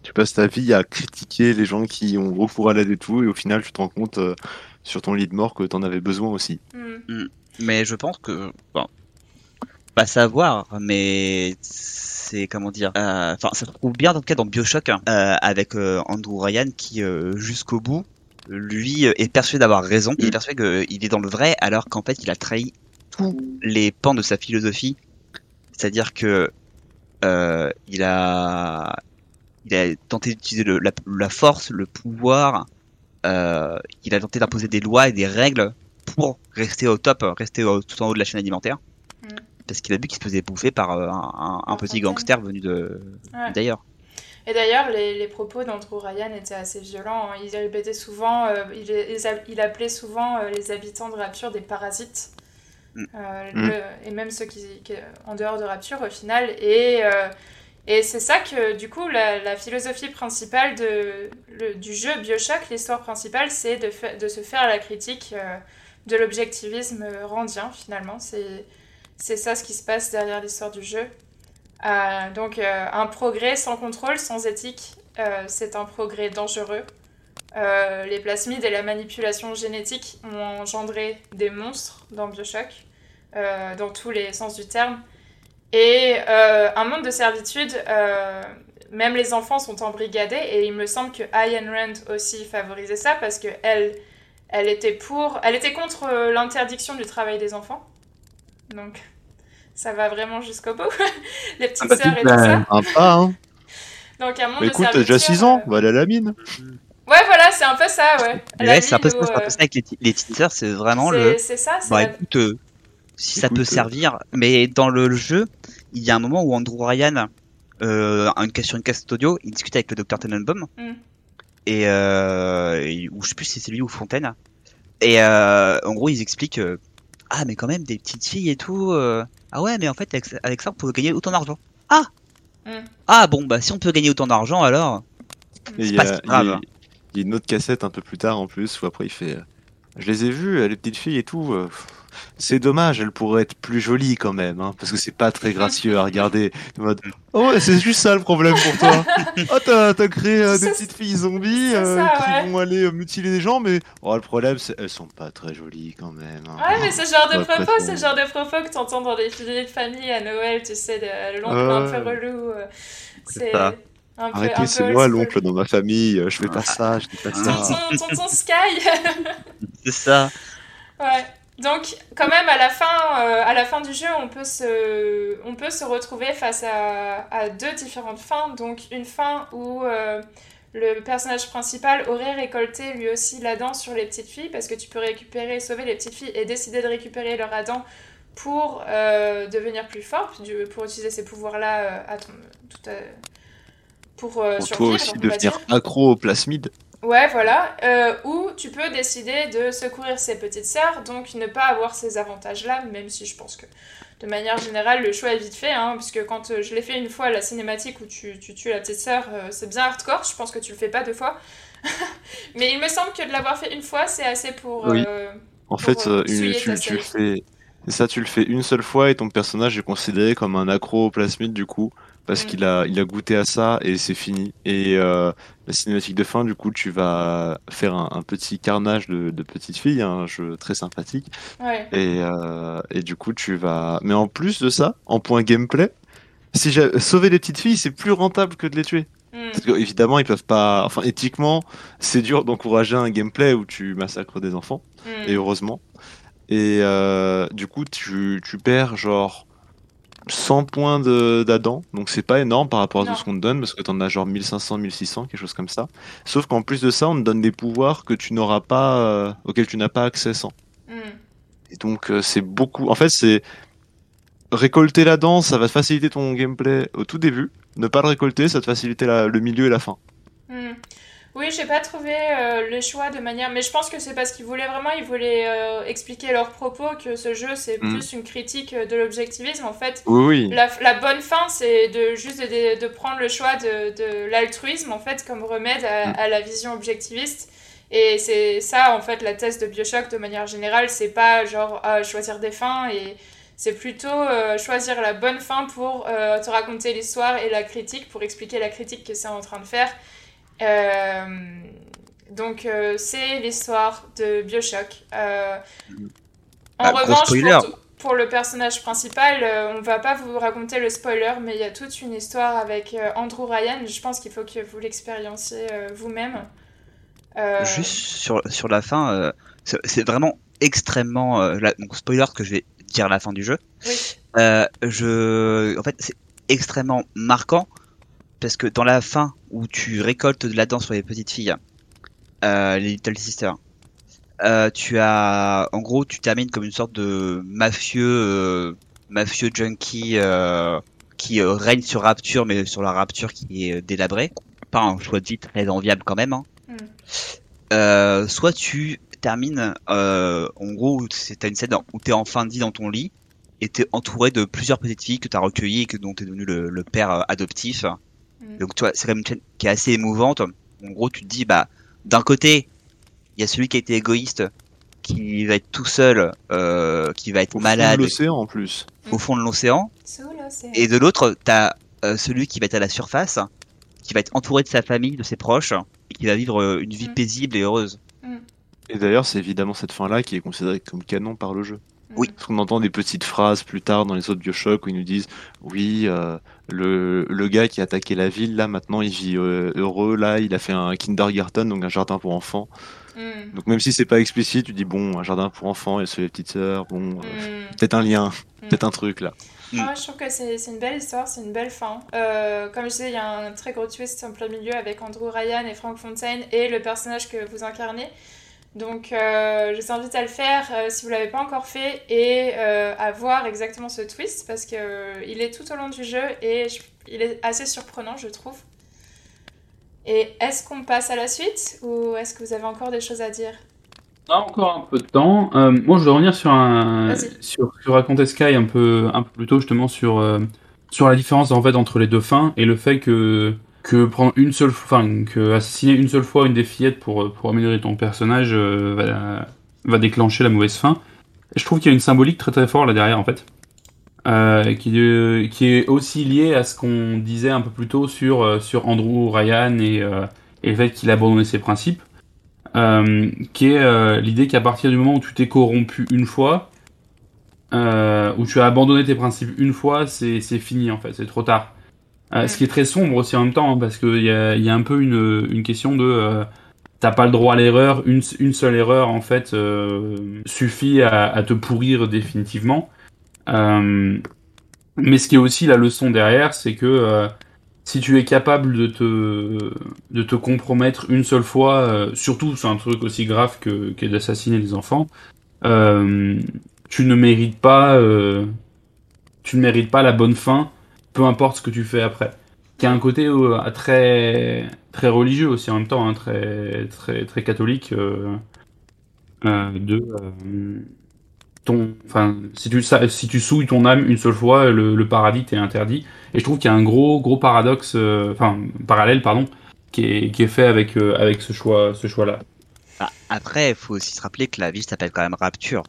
Tu passes ta vie à critiquer les gens qui ont recours à l'aide et tout, et au final, tu te rends compte euh, sur ton lit de mort que tu en avais besoin aussi. Hmm. Hmm. Mais je pense que, bon, pas savoir, mais c'est comment dire euh, enfin ça se trouve bien dans le cas dans Bioshock hein, euh, avec euh, Andrew Ryan qui jusqu'au bout lui est persuadé d'avoir raison. Il est mm. persuadé qu'il est dans le vrai alors qu'en fait il a trahi tous les pans de sa philosophie. C'est à dire que il a il a tenté d'utiliser la, la, force le pouvoir il a tenté d'imposer des lois et des règles pour rester au top rester tout en haut de la chaîne alimentaire parce qu'il a vu qu'il se faisait bouffer par euh, un, petit gangster venu de d'ailleurs. Et d'ailleurs, les, propos d'Andrew Ryan étaient assez violents. Hein. Il répétait souvent, euh, il, appelait souvent euh, les habitants de Rapture des parasites. Mm. Mm. et même ceux qui, en dehors de Rapture au final. Et, et c'est ça que, du coup, la, philosophie principale de, du jeu Bioshock, l'histoire principale, c'est de, de se faire la critique de l'objectivisme randien, finalement. C'est c'est ça ce qui se passe derrière l'histoire du jeu. Euh, donc euh, un progrès sans contrôle, sans éthique, euh, c'est un progrès dangereux. les plasmides et la manipulation génétique ont engendré des monstres dans Bioshock, dans tous les sens du terme. Et un monde de servitude, même les enfants sont embrigadés, et il me semble que Ayn Rand aussi favorisait ça parce qu'elle elle était était contre l'interdiction du travail des enfants. Donc, ça va vraiment jusqu'au bout. les petites ah bah, sœurs et tout ça. Un pas, hein. Donc, un monde Mais écoute, t'as déjà 6 ans, euh, on va aller à la mine. Ouais, voilà, c'est un peu ça, ouais. Ouais, c'est un, peu ça avec les, les petites sœurs, c'est vraiment le. C'est ça, c'est. Bah, écoute, euh, si ça peut euh, servir. Mais dans le jeu, il y a un moment où Andrew Ryan, euh, sur une cassette audio, il discute avec le docteur Tenenbaum. Mm. Et, euh, ou je sais plus si c'est lui ou Fontaine. Et en gros, ils expliquent ah mais quand même des petites filles et tout. Euh, ah ouais mais en fait avec, ça on peut gagner autant d'argent. Ah mm. ah bon bah si on peut gagner autant d'argent alors. C'est pas grave. Il y, a une autre cassette un peu plus tard en plus où après il fait. Euh, je les ai vues les petites filles et tout. Euh, c'est dommage, elle pourrait être plus jolie quand même, hein, parce que c'est pas très gracieux à regarder. mode, oh ouais, c'est juste ça le problème pour toi. oh, t'as, créé euh, des petites filles zombies euh, qui vont aller euh, mutiler des gens, mais oh, le problème, c'est elles sont pas très jolies quand même. Hein. Ouais, mais ce genre de propos, c'est le genre de propos que t'entends dans les films de famille à Noël, tu sais, le, l'oncle un peu relou. c'est. Arrêtez, c'est moi l'oncle dans ma famille, je fais pas ça, je dis pas ça. Tonton Sky C'est ça. Ouais. Donc, quand même, à la fin, euh, à la fin du jeu, on peut se, on peut se retrouver face à, à deux différentes fins. Donc, une fin où euh, le personnage principal aurait récolté lui aussi l'Adam sur les petites filles, parce que tu peux récupérer, sauver les petites filles et décider de récupérer leur Adam pour euh, devenir plus fort, pour utiliser ces pouvoirs-là à ton, tout à, pour, pour toi aussi devenir accro au plasmide. Ouais, voilà. Euh, ou tu peux décider de secourir ses petites sœurs, donc ne pas avoir ces avantages-là, même si je pense que de manière générale, le choix est vite fait, hein, puisque quand euh, je l'ai fait une fois, la cinématique où tu, tu tues la petite sœur, euh, c'est bien hardcore, je pense que tu le fais pas deux fois. Mais il me semble que de l'avoir fait une fois, c'est assez pour. Oui. en fait, une, tu, tu le fais. Ça, tu le fais une seule fois et ton personnage est considéré comme un accro au plasmide du coup parce mm. qu'il a, il a goûté à ça et c'est fini. Et euh, la cinématique de fin, du coup, tu vas faire un, petit carnage de, de petites filles, un jeu très sympathique. Ouais. Et, euh, et du coup, tu vas. Mais en plus de ça, en point gameplay, si j'ai sauvé les petites filles, c'est plus rentable que de les tuer. Hmm. Parce que, évidemment, ils peuvent pas. Enfin, éthiquement, c'est dur d'encourager un gameplay où tu massacres des enfants, Hmm. et heureusement. Et euh, du coup, tu, tu perds genre 100 points d'Adam, donc c'est pas énorme par rapport à Non. tout ce qu'on te donne, parce que t'en as genre 1500, 1600, quelque chose comme ça. Sauf qu'en plus de ça, on te donne des pouvoirs que tu n'auras pas, euh, auxquels tu n'as pas accès sans. Hmm. Et donc euh, c'est beaucoup. En fait, c'est récolter la danse, ça va te faciliter ton gameplay au tout début. Ne pas le récolter, ça va te faciliter la- le milieu et la fin. Hmm. Oui, j'ai pas trouvé euh, le choix de manière. Mais je pense que c'est parce qu'ils voulaient vraiment, ils voulaient euh, expliquer leurs propos que ce jeu c'est Hmm. plus une critique de l'objectivisme. En fait, Oui, oui. la, la bonne fin c'est de juste de, de prendre le choix de, de l'altruisme en fait comme remède à, Hmm. à la vision objectiviste. Et c'est ça en fait la thèse de Bioshock de manière générale. C'est pas genre ah, choisir des fins et c'est plutôt euh, choisir la bonne fin pour euh, te raconter l'histoire et la critique, pour expliquer la critique que c'est en train de faire. Euh, donc euh, c'est l'histoire de Bioshock. Euh, en Bah, revanche, pour, pour le personnage principal, on va pas vous raconter le spoiler, mais il y a toute une histoire avec Andrew Ryan. Je pense qu'il faut que vous l'expérienciez vous-même. Juste sur, sur la fin, c'est c'est vraiment extrêmement. euh, la- donc, spoiler que je vais dire à la fin du jeu. Oui. Euh, je, en fait, c'est extrêmement marquant parce que dans la fin où tu récoltes de la danse sur les petites filles, euh, les Little Sisters, euh, tu as, en gros, tu termines comme une sorte de mafieux, euh, mafieux junkie euh, qui euh, règne sur Rapture, mais sur la Rapture qui est délabrée. Pas un choix de vie très enviable quand même. Hein. Mm. Euh, soit tu termines, euh, en gros, où c'est- une scène où t'es en fin de vie dans ton lit et t'es entouré de plusieurs petites filles que t'as recueillies et que dont t'es devenu le, le père adoptif. Mm. Donc tu vois, c'est quand même une scène qui est assez émouvante. En gros, tu te dis, bah, d'un côté, il y a celui qui a été égoïste, qui va être tout seul, euh, qui va être Au fond de malade l'océan en plus. au fond de l'océan, Sous l'océan. et de l'autre, t'as euh, celui qui va être à la surface, qui va être entouré de sa famille, de ses proches, et qui va vivre euh, une vie Mm. paisible et heureuse. Et d'ailleurs, c'est évidemment cette fin-là qui est considérée comme canon par le jeu. Oui. Parce qu'on entend des petites phrases plus tard dans les autres Bioshock où ils nous disent oui, euh, le, le gars qui a attaqué la ville, là maintenant il vit euh, heureux, là il a fait un kindergarten, donc un jardin pour enfants. Mm. Donc même si c'est pas explicite, tu dis bon, un jardin pour enfants, il y a les petites sœurs, bon, euh, Mm. peut-être un lien, Mm. peut-être un truc là. Mm. Ah je trouve que c'est c'est une belle histoire, c'est une belle fin. Euh, comme je disais, il y a un très gros twist en plein milieu avec Andrew Ryan et Frank Fontaine et le personnage que vous incarnez. Donc, euh, je vous invite à le faire euh, si vous l'avez pas encore fait et euh, à voir exactement ce twist parce que euh, il est tout au long du jeu et je- il est assez surprenant, je trouve. Et est-ce qu'on passe à la suite ou est-ce que vous avez encore des choses à dire? On a encore un peu de temps. Euh, moi, je voudrais revenir sur un sur, sur Raconter Sky un peu un peu plus tôt justement sur euh, sur la différence en fait entre les deux fins et le fait que que prendre une seule enfin que assassiner une seule fois une des fillettes pour pour améliorer ton personnage euh, va va déclencher la mauvaise fin. Je trouve qu'il y a une symbolique très très forte là derrière en fait. Euh, qui, euh, qui est aussi liée à ce qu'on disait un peu plus tôt sur, euh, sur Andrew Ryan et, euh, et le fait qu'il a abandonné ses principes euh, qui est euh, l'idée qu'à partir du moment où tu t'es corrompu une fois, euh, où tu as abandonné tes principes une fois, c'est fini en fait, c'est trop tard. Euh. Ce qui est très sombre aussi en même temps, hein, parce qu'il y a, y a un peu une, une question de euh, t'as pas le droit à l'erreur, une, une seule erreur en fait euh, suffit à, à te pourrir définitivement. Euh, mais ce qui est aussi la leçon derrière, c'est que euh, si tu es capable de te, de te compromettre une seule fois, surtout c'est un truc aussi grave que, que d'assassiner des enfants, tu ne mérites pas, tu ne mérites pas la bonne fin, peu importe ce que tu fais après. Qui a un côté euh, très, très religieux aussi en même temps, hein, très, très, très catholique euh, euh, de euh, ton, enfin, si tu, si tu souilles ton âme une seule fois, le, le paradis t'est interdit. Et je trouve qu'il y a un gros, gros paradoxe, euh, enfin, parallèle, pardon, qui est, qui est fait avec, euh, avec ce choix, ce choix-là. Ah, après, il faut aussi se rappeler que la ville s'appelle quand même Rapture.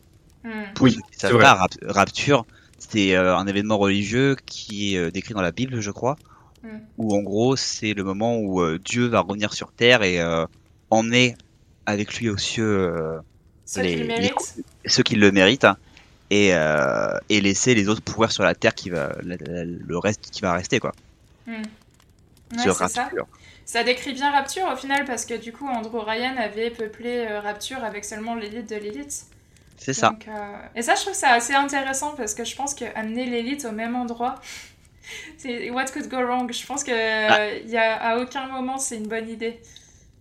Mm. Pour Oui, ceux qui c'est savent vrai. pas, Rapture, c'est euh, un événement religieux qui est euh, décrit dans la Bible, je crois, Mm. où en gros c'est le moment où euh, Dieu va revenir sur terre et emmener avec lui aux cieux Ceux Les- qui le les méritent. ceux qui le méritent et, euh, et laisser les autres pourrir sur la terre qui va la- la- le reste qui va rester quoi. Mm. Ça. Décrit bien Rapture au final parce que du coup Andrew Ryan avait peuplé euh, Rapture avec seulement l'élite de l'élite. C'est ça. Donc, euh, Et ça je trouve ça assez intéressant parce que je pense qu'amener l'élite au même endroit, c'est what could go wrong? Je pense que Ah. il y a, à aucun moment c'est une bonne idée.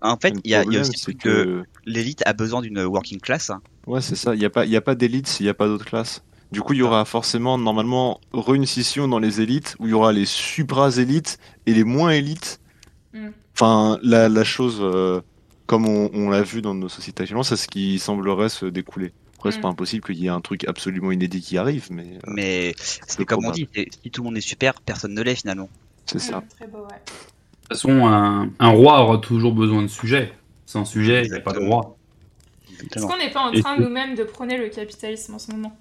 En fait, il y a, aussi truc que l'élite a besoin d'une working class. hein. Ouais, c'est ça. Il n'y a pas, il y a pas d'élite s'il n'y a pas d'autres classes. Du coup, il y aura forcément, normalement, une scission dans les élites où il y aura les supra-élites et les moins élites. Mm. Enfin, la, la chose, euh, comme on, on l'a vu dans nos sociétés actuellement, c'est ce qui semblerait se découler. Après, c'est Mm. pas impossible qu'il y ait un truc absolument inédit qui arrive, mais euh, Mais c'est comme on dit, si tout le monde est super, personne ne l'est finalement. c'est ça. Mm, très beau, ouais. De toute façon, un, un roi aura toujours besoin de sujets. Sans sujet, il n'y a pas de roi. Est-ce qu'on n'est pas en train nous-mêmes de prôner le capitalisme en ce moment?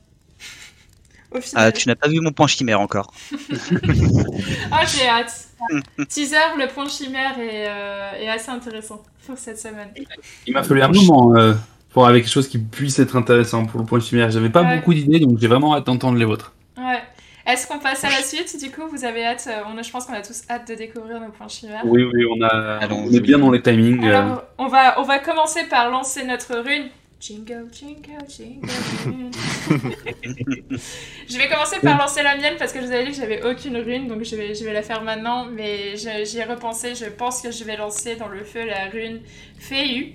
Ah, tu n'as pas vu mon point chimère encore. Ah, j'ai hâte. Teaser, le point chimère est, euh, est assez intéressant pour cette semaine. Il m'a fallu un moment euh, pour avoir quelque chose qui puisse être intéressant pour le point chimère. J'avais pas Ouais. beaucoup d'idées, donc j'ai vraiment hâte d'entendre les vôtres. Ouais. Est-ce qu'on passe à la suite Du coup, vous avez hâte euh, on a, Je pense qu'on a tous hâte de découvrir nos points chimères. Oui, oui, on, a, Allons-y. on est bien dans les timings. euh. Alors, on va, on va commencer par lancer notre rune. Jingle, jingle, jingle. je vais commencer par lancer la mienne parce que je vous avais dit que j'avais aucune rune, donc je vais, je vais la faire maintenant. Mais j'y ai repensé. Je pense que je vais lancer dans le feu la rune Féu,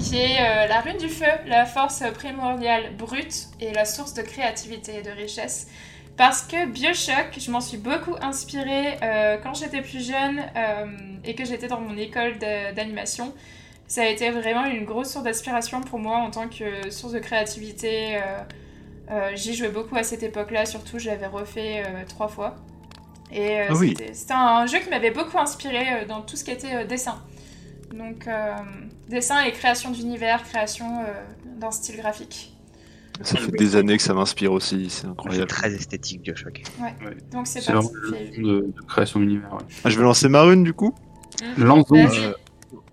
qui est euh, la rune du feu, la force primordiale brute et la source de créativité et de richesse. Parce que Bioshock, je m'en suis beaucoup inspirée euh, quand j'étais plus jeune euh, et que j'étais dans mon école d'animation. Ça a été vraiment une grosse source d'inspiration pour moi en tant que source de créativité. euh, euh, J'y jouais beaucoup à cette époque-là, surtout je l'avais refait euh, trois fois. Et euh, Ah oui. c'était- un jeu qui m'avait beaucoup inspiré euh, dans tout ce qui était euh, dessin. Donc, euh, dessin et création d'univers, création euh, d'un style graphique. Ça fait des années que ça m'inspire aussi, c'est C'est incroyable. très esthétique Bioshock. Donc, c'est C'est parti. vraiment une de, de création d'univers. Ouais. Ah, je vais lancer ma rune du coup. Lance donc. Vas-y. Euh,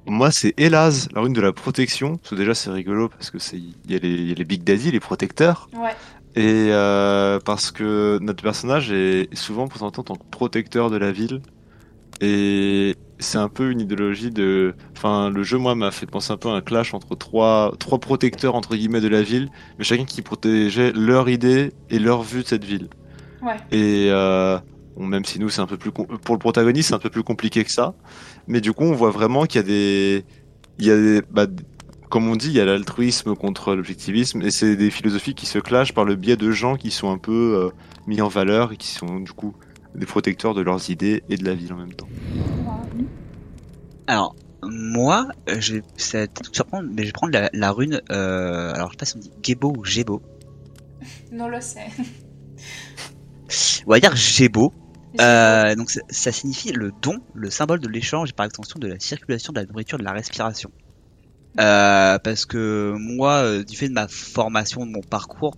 Moi, c'est Hélas, la rune de la protection. Parce que déjà, c'est rigolo parce que c'est il y, a les- il y a les Big Daddy, les protecteurs. Ouais. Et euh, parce que notre personnage est souvent présenté en tant que protecteur de la ville. Et c'est un peu une idéologie de. Enfin, le jeu, moi, m'a fait penser un peu à un clash entre trois, trois protecteurs, entre guillemets, de la ville, mais chacun qui protégeait leur idée et leur vue de cette ville. Ouais. Et euh, même si nous, c'est un peu plus. Pour le protagoniste, c'est un peu plus compliqué que ça. Mais du coup, on voit vraiment qu'il y a des. Il y a des. bah, comme on dit, il y a l'altruisme contre l'objectivisme, et c'est des philosophies qui se clashent par le biais de gens qui sont un peu euh, mis en valeur et qui sont du coup des protecteurs de leurs idées et de la ville en même temps. Alors, moi, euh, je, ça va peut-être te surprendre, mais je vais prendre la, la rune. Euh, alors, je sais pas si on dit Gebo ou Gebo. Non, le sait. On va dire Gebo. Euh, donc, ça, ça signifie le don, le symbole de l'échange et par extension de la circulation de la nourriture, de la respiration. Euh, parce que moi, euh, du fait de ma formation, de mon parcours,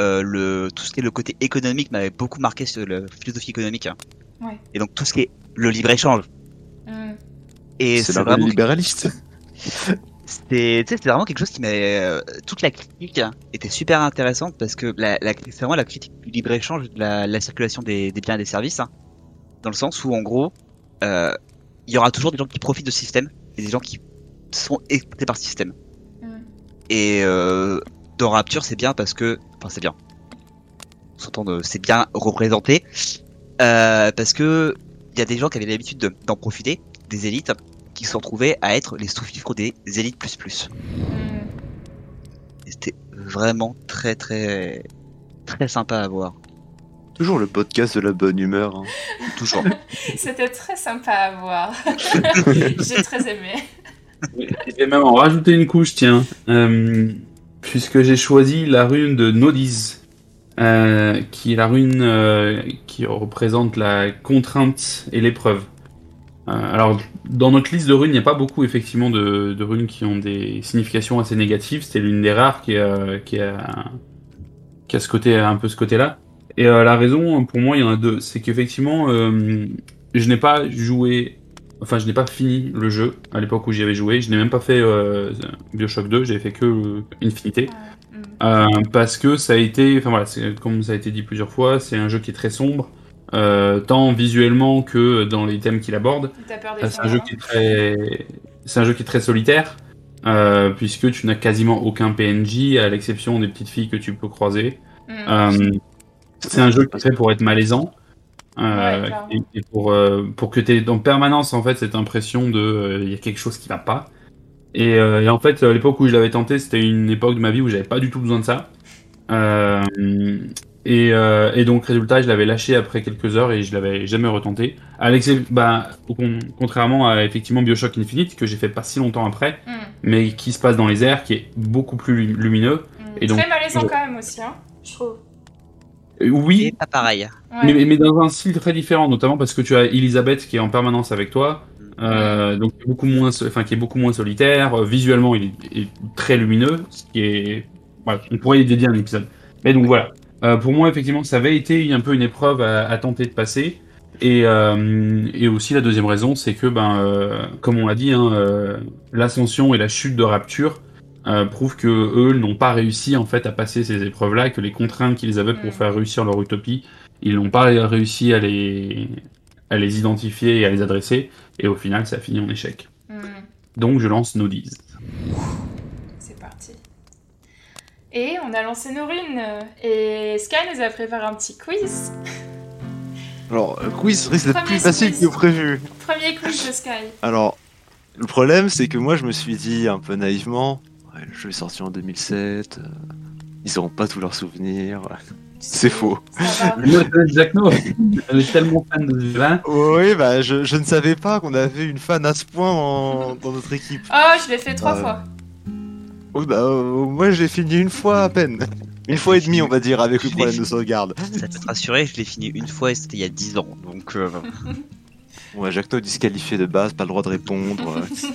euh, le tout ce qui est le côté économique m'avait beaucoup marqué sur la philosophie économique. hein. Ouais. Et donc tout ce qui est le libre échange. Hmm. Et C'est vraiment libéraliste. C'était, vraiment quelque chose qui m'avait, euh, toute la critique était super intéressante parce que la, la, c'est vraiment la critique du libre échange, de la, la circulation des, des biens et des services, hein, dans le sens où en gros, euh, il y aura toujours des gens qui profitent de ce système et des gens qui sont exploités par ce système. Mm. Et euh, dans Rapture, c'est bien parce que, enfin, c'est bien. On s'entend de- c'est bien représenté parce que il y a des gens qui avaient l'habitude de- d'en profiter, des élites, qui se sont retrouvés à être les sous-fifres des élites plus plus. Hmm. C'était vraiment très très très sympa à voir. Toujours le podcast de la bonne humeur. hein. Toujours. C'était très sympa à voir. J'ai très aimé. Je vais même en rajouter une couche, tiens. Euh, puisque j'ai choisi la rune de Nodis, euh, qui est la rune euh, qui représente la contrainte et l'épreuve. Euh, alors, dans notre liste de runes, il n'y a pas beaucoup effectivement de, de runes qui ont des significations assez négatives. C'était l'une des rares qui a, qui a, qui a ce côté, un peu ce côté-là. Et euh, la raison, pour moi, il y en a deux. C'est qu'effectivement, euh, je n'ai pas joué Enfin, je n'ai pas fini le jeu à l'époque où j'y avais joué. Je n'ai même pas fait euh, Bioshock 2, j'ai fait que euh, Infinité. Hmm. Euh, parce que ça a été, enfin voilà, comme ça a été dit plusieurs fois, c'est un jeu qui est très sombre, euh, tant visuellement que dans les thèmes qu'il aborde. C'est un jeu qui est très, c'est un jeu qui est très solitaire, euh, puisque tu n'as quasiment aucun PNJ à l'exception des petites filles que tu peux croiser. Mm. Euh, c'est un jeu qui est fait pour être malaisant. Ouais, et, et pour, pour que tu aies en permanence en fait cette impression de il y a quelque chose qui va pas. Et, et en fait, à l'époque où je l'avais tenté, c'était une époque de ma vie où j'avais pas du tout besoin de ça. Euh, et, euh, et donc, résultat, je l'avais lâché après quelques heures et je l'avais jamais retenté. À l'excep- bah, con- contrairement à effectivement Bioshock Infinite, que j'ai fait pas si longtemps après, Mm. mais qui se passe dans les airs, qui est beaucoup plus lu- lumineux. Mm. Et donc- Très malaisant quand même aussi, hein, je trouve. Euh, Oui, pas pareil. Mais, mais dans un style très différent, notamment parce que tu as Elisabeth qui est en permanence avec toi, euh, donc qui est beaucoup moins, so- enfin qui est beaucoup moins solitaire. Euh, visuellement, il est, est très lumineux, ce qui est, voilà, on pourrait y dédier un épisode. Mais donc voilà. Euh, pour moi, effectivement, ça avait été un peu une épreuve à, à tenter de passer. Et, euh, et aussi la deuxième raison, c'est que, ben, euh, comme on l'a dit, hein, l'ascension et la chute de Rapture prouvent que eux n'ont pas réussi en fait à passer ces épreuves-là, que les contraintes qu'ils avaient pour faire réussir leur utopie, ils n'ont pas réussi à les, à les identifier et à les adresser. Et au final, ça a fini en échec. Donc je lance No Deeds. C'est parti. Et on a lancé nos runes. Et Sky nous a préparé un petit quiz. Alors, euh, quiz risque d'être plus facile quiz. que prévu. Premier quiz de Sky. Alors, le problème, c'est que moi, je me suis dit un peu naïvement, ouais, le jeu est sorti en 2007, euh, ils auront pas tous leurs souvenirs. C'est faux. Ça va. Moi, Jack No, je suis tellement fan de jeu-là. Oui, bah, je, je ne savais pas qu'on avait une fan à ce point dans, dans notre équipe. Oh, je l'ai fait trois Ouais. fois. Oui, bah, euh, moi, j'ai fini une fois à peine. Une fois et demie, on va dire, avec le problème de sauvegarde. Ça peut te rassurer, je l'ai fini une fois et c'était il y a 10 ans. Donc, euh, Ouais, Jacques disqualifié de base, pas le droit de répondre. Ça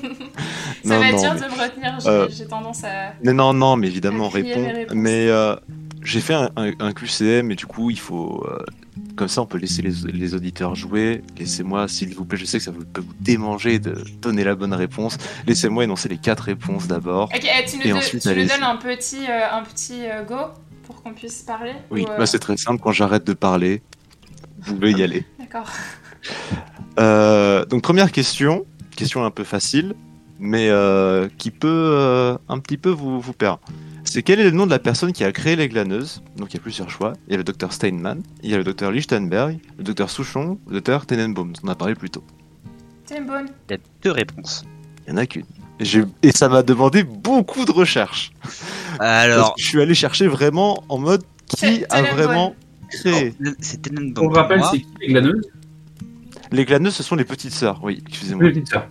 Non, va être dur mais- de me retenir. J'ai Euh, j'ai tendance à. Mais non, non, mais évidemment, répond. Mais euh, j'ai fait un, un- un QCM et du coup, il faut. euh, comme ça, on peut laisser les, les auditeurs jouer. Laissez-moi, s'il vous plaît, je sais que ça vous- peut vous démanger de donner la bonne réponse. Laissez-moi énoncer les quatre réponses d'abord. Ok, eh, tu nous, Et ensuite, tu nous donnes un petit, euh, un petit euh, go pour qu'on puisse parler Oui, ou, euh, bah, c'est très simple. Quand j'arrête de parler, vous pouvez y aller. D'accord. Donc, première question. Question un peu facile, mais qui peut un petit peu vous, vous perdre. C'est quel est le nom de la personne qui a créé les glaneuses? Donc il y a plusieurs choix. Il y a le docteur Steinman, il y a le docteur Lichtenberg, le docteur Souchon, le docteur Tenenbaum, dont on a parlé plus tôt. Bonne. il y a deux réponses. Il y en a qu'une. Et, j'ai- et ça m'a demandé beaucoup de recherches. Parce Alors, que je suis allé chercher vraiment en mode qui C'est- a Tenenbaum. vraiment créé. c'est Tenenbaum. On rappelle, c'est qui les glaneuses? Les glaneuses, ce sont les petites sœurs. Oui, excusez-moi. Les petites sœurs.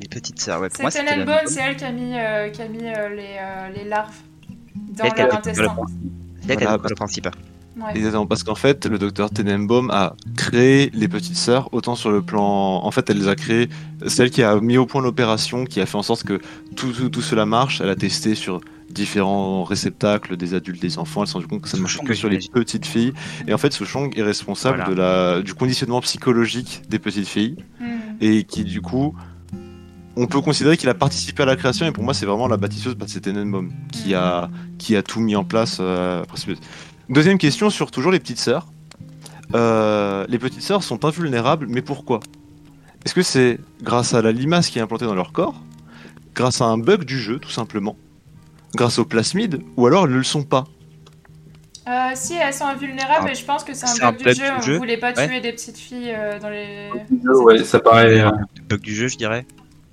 Les petites sœurs, ouais. Pour C'est moi, c'est Tenenbaum, Tenenbaum. c'est elle qui a mis, euh, qui a mis euh, les, euh, les larves dans Elle leur intestin. C'est elle qui a le principe. Ouais. Exactement, parce qu'en fait, le docteur Tenenbaum a créé les petites sœurs, autant sur le plan. En fait, elle les a créées. C'est elle qui a mis au point l'opération, qui a fait en sorte que tout, tout, tout cela marche. Elle a testé sur différents réceptacles des adultes, des enfants. Elle s'est rendu compte que ça ne marchait Souchong, que sur les petites filles. Et en fait, Souchong est responsable Voilà. de la, du conditionnement psychologique des petites filles. Hmm. Et qui, du coup. On peut considérer qu'il a participé à la création et pour moi c'est vraiment la bâtisseuse, Tenenbaum qui a, qui a tout mis en place. euh, après, Deuxième question sur toujours les petites sœurs. Euh, les petites sœurs sont invulnérables, mais pourquoi? Est-ce que c'est grâce à la limace qui est implantée dans leur corps Grâce à un bug du jeu, tout simplement? Grâce au plasmide Ou alors elles ne le sont pas? Euh, si elles sont invulnérables, Ah, et je pense que c'est un un bug du jeu. du On jeu. voulait pas Ouais. tuer des petites filles euh, dans les. Ouais, ça paraît. euh, bug du jeu, je dirais.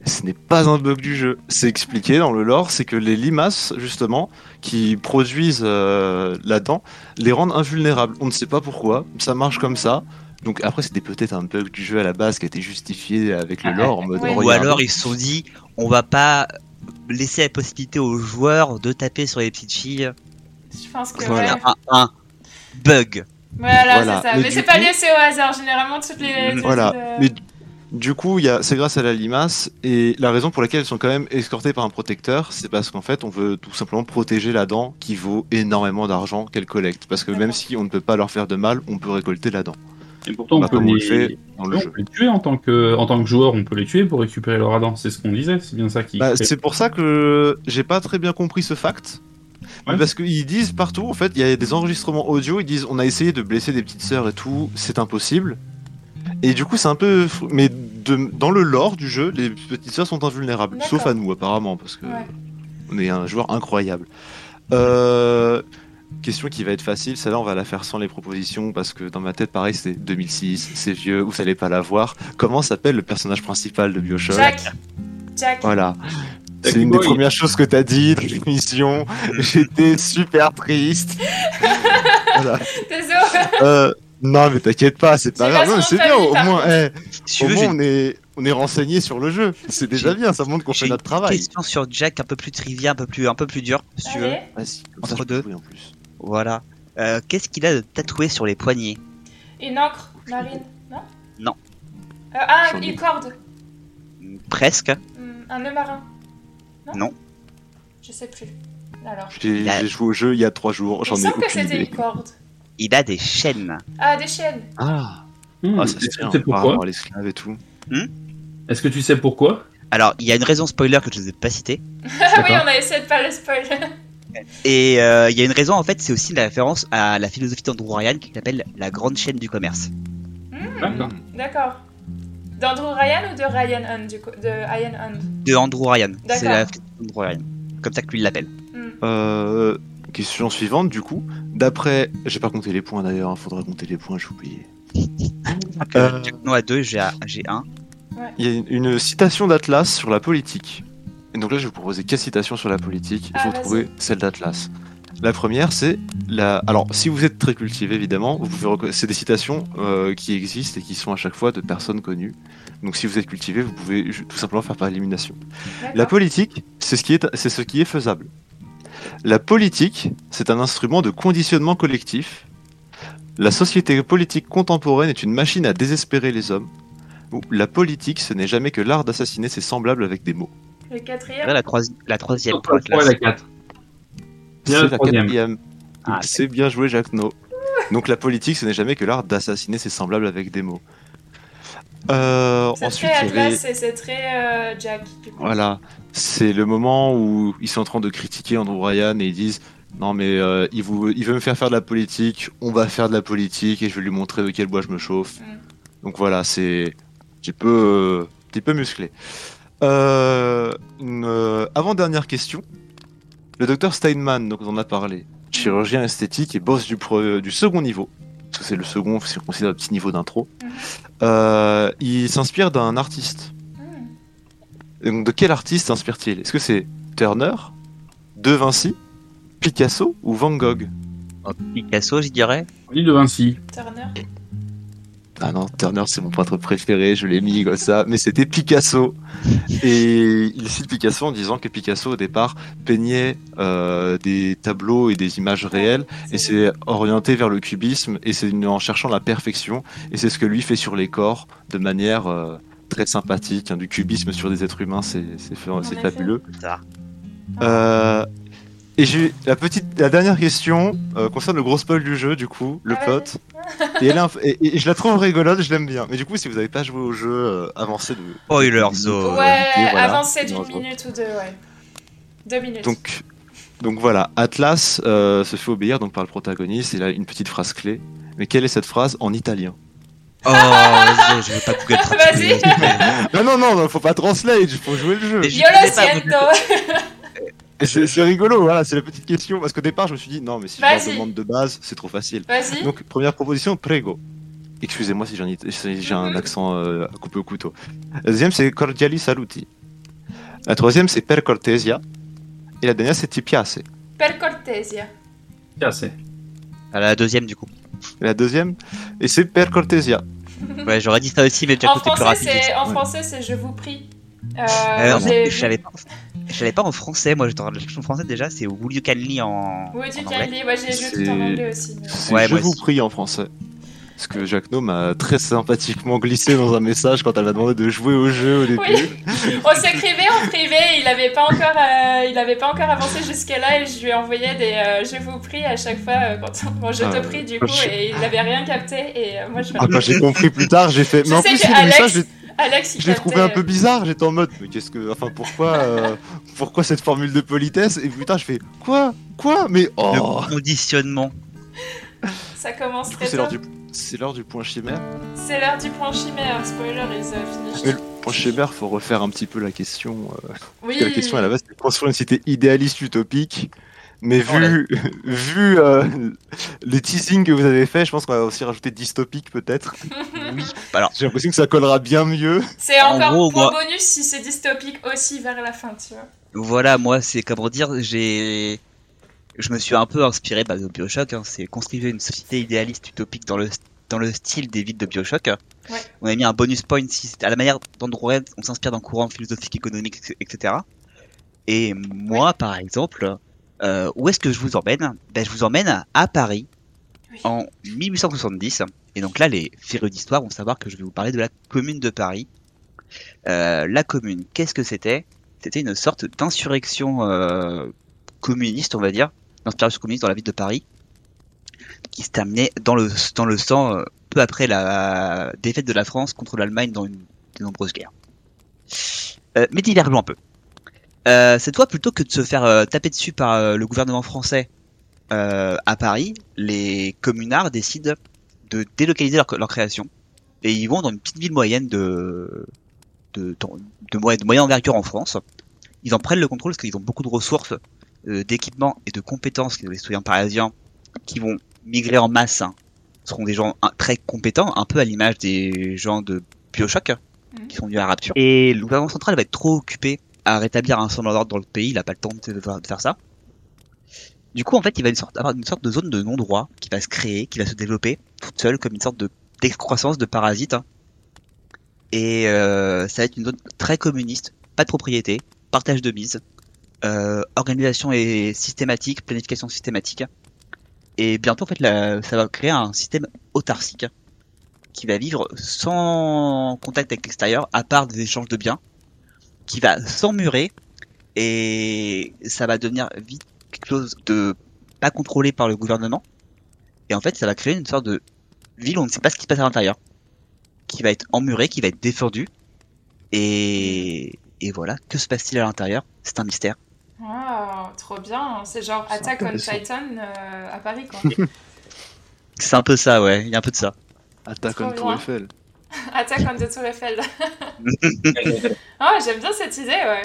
Ce n'est pas un bug du jeu. C'est expliqué dans le lore, c'est que les limaces, justement, qui produisent euh, la dent, les rendent invulnérables. On ne sait pas pourquoi, ça marche comme ça. Donc après, c'était peut-être un bug du jeu à la base qui a été justifié avec le lore en mode. Ou alors ils se sont dit, on va pas laisser la possibilité aux joueurs de taper sur les petites filles. Je pense que. Voilà. ouais. Un, un bug. Voilà, Voilà. c'est ça. Mais Mais, c'est pas coup- lié, c'est au hasard. Généralement, toutes les. Voilà. euh, Mais du coup, il y a- c'est grâce à la limace et la raison pour laquelle elles sont quand même escortées par un protecteur, c'est parce qu'en fait, on veut tout simplement protéger la dent qui vaut énormément d'argent qu'elles collectent. Parce que même si on ne peut pas leur faire de mal, on peut récolter la dent. Et pourtant, on Bah, peut, comme on le les... fait dans le on jeu. peut les tuer en tant, que... en tant que joueur, on peut les tuer pour récupérer leur Adam. C'est ce qu'on disait, c'est bien ça qui. Bah, c'est pour ça que j'ai pas très bien compris ce fact. Ouais. Parce qu'ils disent partout, en fait, il y a des enregistrements audio, ils disent on a essayé de blesser des petites sœurs et tout, c'est impossible. Et du coup, c'est un peu. Mais de- dans le lore du jeu, les petites sœurs sont invulnérables. Sauf à nous, apparemment, parce que Ouais. on est un joueur incroyable. Euh, Question qui va être facile, celle-là on va la faire sans les propositions parce que dans ma tête pareil c'est 2006, c'est vieux, vous allez pas la voir. Comment s'appelle le personnage principal de Bioshock? Jack. Jack. Voilà. C'est une des premières choses que t'as dit dans l'émission. J'étais super triste. voilà. Désolé. Euh, non mais t'inquiète pas, c'est pas grave. C'est bien, au moins, eh, Si au veux, moins on est, on est renseigné sur le jeu. C'est déjà bien, ça montre qu'on fait notre une travail. question sur Jack un peu plus trivia, un peu plus, un peu plus dur, si tu veux. Entre ça, deux. jouer en plus. Voilà. Euh, Qu'est-ce qu'il a de tatoué sur les poignets? Une encre marine, non? Non. Euh, ah, une corde. Presque. Hmm, Un nœud marin. Non? Non. Je sais plus. Alors. J'ai a- joué au jeu il y a trois jours, j'en ai semble que aucune c'était une corde. Il a des chaînes. Ah, des chaînes. Ah, Hmm, ah ça Est-ce que tu sais pourquoi rapport à l'esclave et tout. Est-ce que tu sais pourquoi? Alors, il y a une raison spoiler que je ne vous ai pas citée. Ah oui, D'accord. on a essayé de pas le spoil. Et euh, il y a une raison, en fait, c'est aussi la référence à la philosophie d'Andrew Ryan qui s'appelle la grande chaîne du commerce. Hmm, D'accord. D'accord. D'Andrew Ryan ou de Ryan Hunt du coup De Ian Hunt? De Andrew Ryan. C'est D'accord. la philosophie d'Andrew Ryan. Comme ça que lui il l'appelle. Hmm. Euh, question suivante, du coup. D'après. J'ai pas compté les points d'ailleurs, il faudra compter les points, j'ai oublié. Euh, Non, à 2, j'ai 1. Il y a une, une citation d'Atlas sur la politique. Et donc là, je vais vous proposer quatre citations sur la politique. Il Ah, faut trouver celle d'Atlas. La première, c'est la. Alors, si vous êtes très cultivé, évidemment, vous pouvez reco- c'est des citations euh, qui existent et qui sont à chaque fois de personnes connues. Donc, si vous êtes cultivé, vous pouvez tout simplement faire par élimination. La politique, c'est ce qui est, c'est ce qui est faisable. La politique, c'est un instrument de conditionnement collectif. La société politique contemporaine est une machine à désespérer les hommes. Ou la politique, ce n'est jamais que l'art d'assassiner ses semblables avec des mots. Le quatrième. Là, la, troisi- la troisième pour Pourquoi Atlas. la 4 Bien C'est la quatrième. Ah, c'est bien joué, Jacques No. Donc la politique, ce n'est jamais que l'art d'assassiner ses semblables avec des mots. Euh, C'est ensuite, très il y avait... Atlas et c'est très euh, Jack. Du coup. Voilà, c'est le moment où ils sont en train de critiquer Andrew Ryan et ils disent non mais euh, il, vous, il veut me faire faire de la politique, on va faire de la politique et je vais lui montrer de quel bois je me chauffe. Mm. Donc voilà, c'est un petit peu, euh, un petit peu musclé. Euh, une avant-dernière question. Le docteur Steinman, donc on en a parlé, chirurgien esthétique et boss du, du second niveau, parce que c'est le second, c'est considéré un petit niveau d'intro. Euh, il s'inspire d'un artiste. Donc, de quel artiste s'inspire-t-il? Est-ce que c'est Turner, De Vinci, Picasso ou Van Gogh? Oh, Picasso, je dirais. L'île de Vinci. Turner. Ah non, Turner c'est mon peintre préféré, je l'ai mis comme ça, mais c'était Picasso. Et il cite Picasso en disant que Picasso au départ peignait euh, des tableaux et des images réelles et c'est orienté vers le cubisme et c'est en cherchant la perfection et c'est ce que lui fait sur les corps de manière euh, très sympathique. hein, du cubisme sur des êtres humains, c'est fabuleux. Euh, et j'ai la petite, la dernière question euh, concerne le gros spoil du jeu, du coup, le Ah, plot. Et, elle est et- et je la trouve rigolote, je l'aime bien. Mais du coup, si vous n'avez pas joué au jeu, euh, avancez de. Spoiler zone. Ouais, et voilà, avancez d'une minute ou deux, ouais. Deux minutes. Donc, donc voilà, Atlas euh, se fait obéir donc par le protagoniste. Il a une petite phrase clé. Mais quelle est cette phrase en italien? Oh, je vais pas Google Translate. Vas-y. Non, non, non, faut pas translate, il faut jouer le jeu. Je- Yo C'est rigolo, voilà, c'est la petite question. Parce qu'au départ, je me suis dit, non, mais si je leur demande de base, c'est trop facile. Vas-y. Donc, première proposition, prego. Excusez-moi si j'ai un, Mhm. accent euh, à couper au couteau. La deuxième, c'est cordiali saluti. La troisième, c'est per cortesia. Et la dernière, c'est ti piace. Per cortesia. C'est. À la deuxième, du coup. Et la deuxième, et c'est per cortesia. Ouais, j'aurais dit ça aussi, mais déjà En côté plus français, rapide. c'est en Ouais. français, c'est je vous prie. Euh, Euh, je savais pas. Je savais pas en français, moi j'étais en la chanson française déjà, c'est Will You Can Me en. Oui, du en anglais. Canly, ouais, j'ai joué tout en anglais aussi. mais- Ouais, je moi vous prie en français. Parce que Jacques No m'a très sympathiquement glissé dans un message quand elle m'a demandé de jouer au jeu au début. Oui. On s'écrivait en privé, il avait pas encore, euh, il avait pas encore avancé jusque là et je lui envoyais des euh, je vous prie à chaque fois euh, quand on- bon, je Ah, te prie du coup je- et il avait rien capté et euh, moi je Ah, quand j'ai compris plus tard, j'ai fait. Je Mais en sais plus, le Alex- message, Alex, il Je l'ai trouvé un peu bizarre, j'étais en mode, mais qu'est-ce que. Enfin, pourquoi, euh, pourquoi cette formule de politesse? Et putain, je fais, quoi? Quoi? Mais oh Le conditionnement. Ça commence très c'est l'heure tôt. du, c'est l'heure du point chimère. C'est l'heure du point chimère. Spoiler uh, finished. Mais le point chimère, faut refaire un petit peu la question. euh, Oui. parce que la question à la base, c'était construire une cité idéaliste utopique. Mais Oh vu, vu euh, les teasings que vous avez fait, je pense qu'on va aussi rajouter dystopique peut-être. Oui. Alors, J'ai l'impression que ça collera bien mieux. C'est En encore gros, point moi- bonus si c'est dystopique aussi vers la fin, tu vois. voilà, moi, c'est comment dire, j'ai, je me suis un peu inspiré bah, de Bioshock. Hein, c'est construire une société idéaliste utopique dans le dans le style des villes de Bioshock. Ouais. On a mis un bonus point si à la manière d'Andrew Red, on s'inspire d'un courant philosophique, économique, etc. Et moi, par exemple, euh, où est-ce que je vous emmène? Ben, Je vous emmène à Paris Oui. en 1870. Et donc là, les férus d'histoire vont savoir que je vais vous parler de la commune de Paris. Euh, la commune, qu'est-ce que c'était? C'était une sorte d'insurrection euh, communiste, on va dire, d'inspiration communiste dans la ville de Paris, qui se terminait dans le, dans le sang euh, peu après la défaite de la France contre l'Allemagne dans une de nombreuses guerres. Euh, mais divergeons un peu. Euh, cette fois, plutôt que de se faire euh, taper dessus par euh, le gouvernement français à Paris, les communards décident de délocaliser leur, leur création et ils vont dans une petite ville moyenne de de, de, de, de moyenne envergure en France. Ils en prennent le contrôle parce qu'ils ont beaucoup de ressources, d'équipements et de compétences, les citoyens parisiens qui vont migrer en masse hein, seront des gens très compétents, un peu à l'image des gens de Bioshock hein, Mhm. qui sont venus à la Rapture. Et le gouvernement central va être trop occupé à rétablir un certain ordre dans le pays, il a pas le temps de, de faire ça. Du coup, en fait, il va une sorte, avoir une sorte de zone de non-droit qui va se créer, qui va se développer toute seule comme une sorte de d'excroissance de parasites. hein. Et euh, ça va être une zone très communiste, pas de propriété, partage de mise, euh, organisation et systématique, planification systématique. Et bientôt, en fait, la- ça va créer un système autarcique qui va vivre sans contact avec l'extérieur, à part des échanges de biens, qui va s'emmurer et ça va devenir vite quelque chose de pas contrôlé par le gouvernement. Et en fait, ça va créer une sorte de ville où on ne sait pas ce qui se passe à l'intérieur, qui va être emmurée, qui va être défendue. Et voilà, que se passe-t-il à l'intérieur? C'est un mystère. Wow, trop bien. C'est genre Attack on. Titan euh, à Paris, quoi. C'est un peu ça, ouais. Il y a un peu de ça. Attaque Trop on Tour. Eiffel. Attack on the Tour Eiffel. Ah, j'aime bien cette idée, ouais.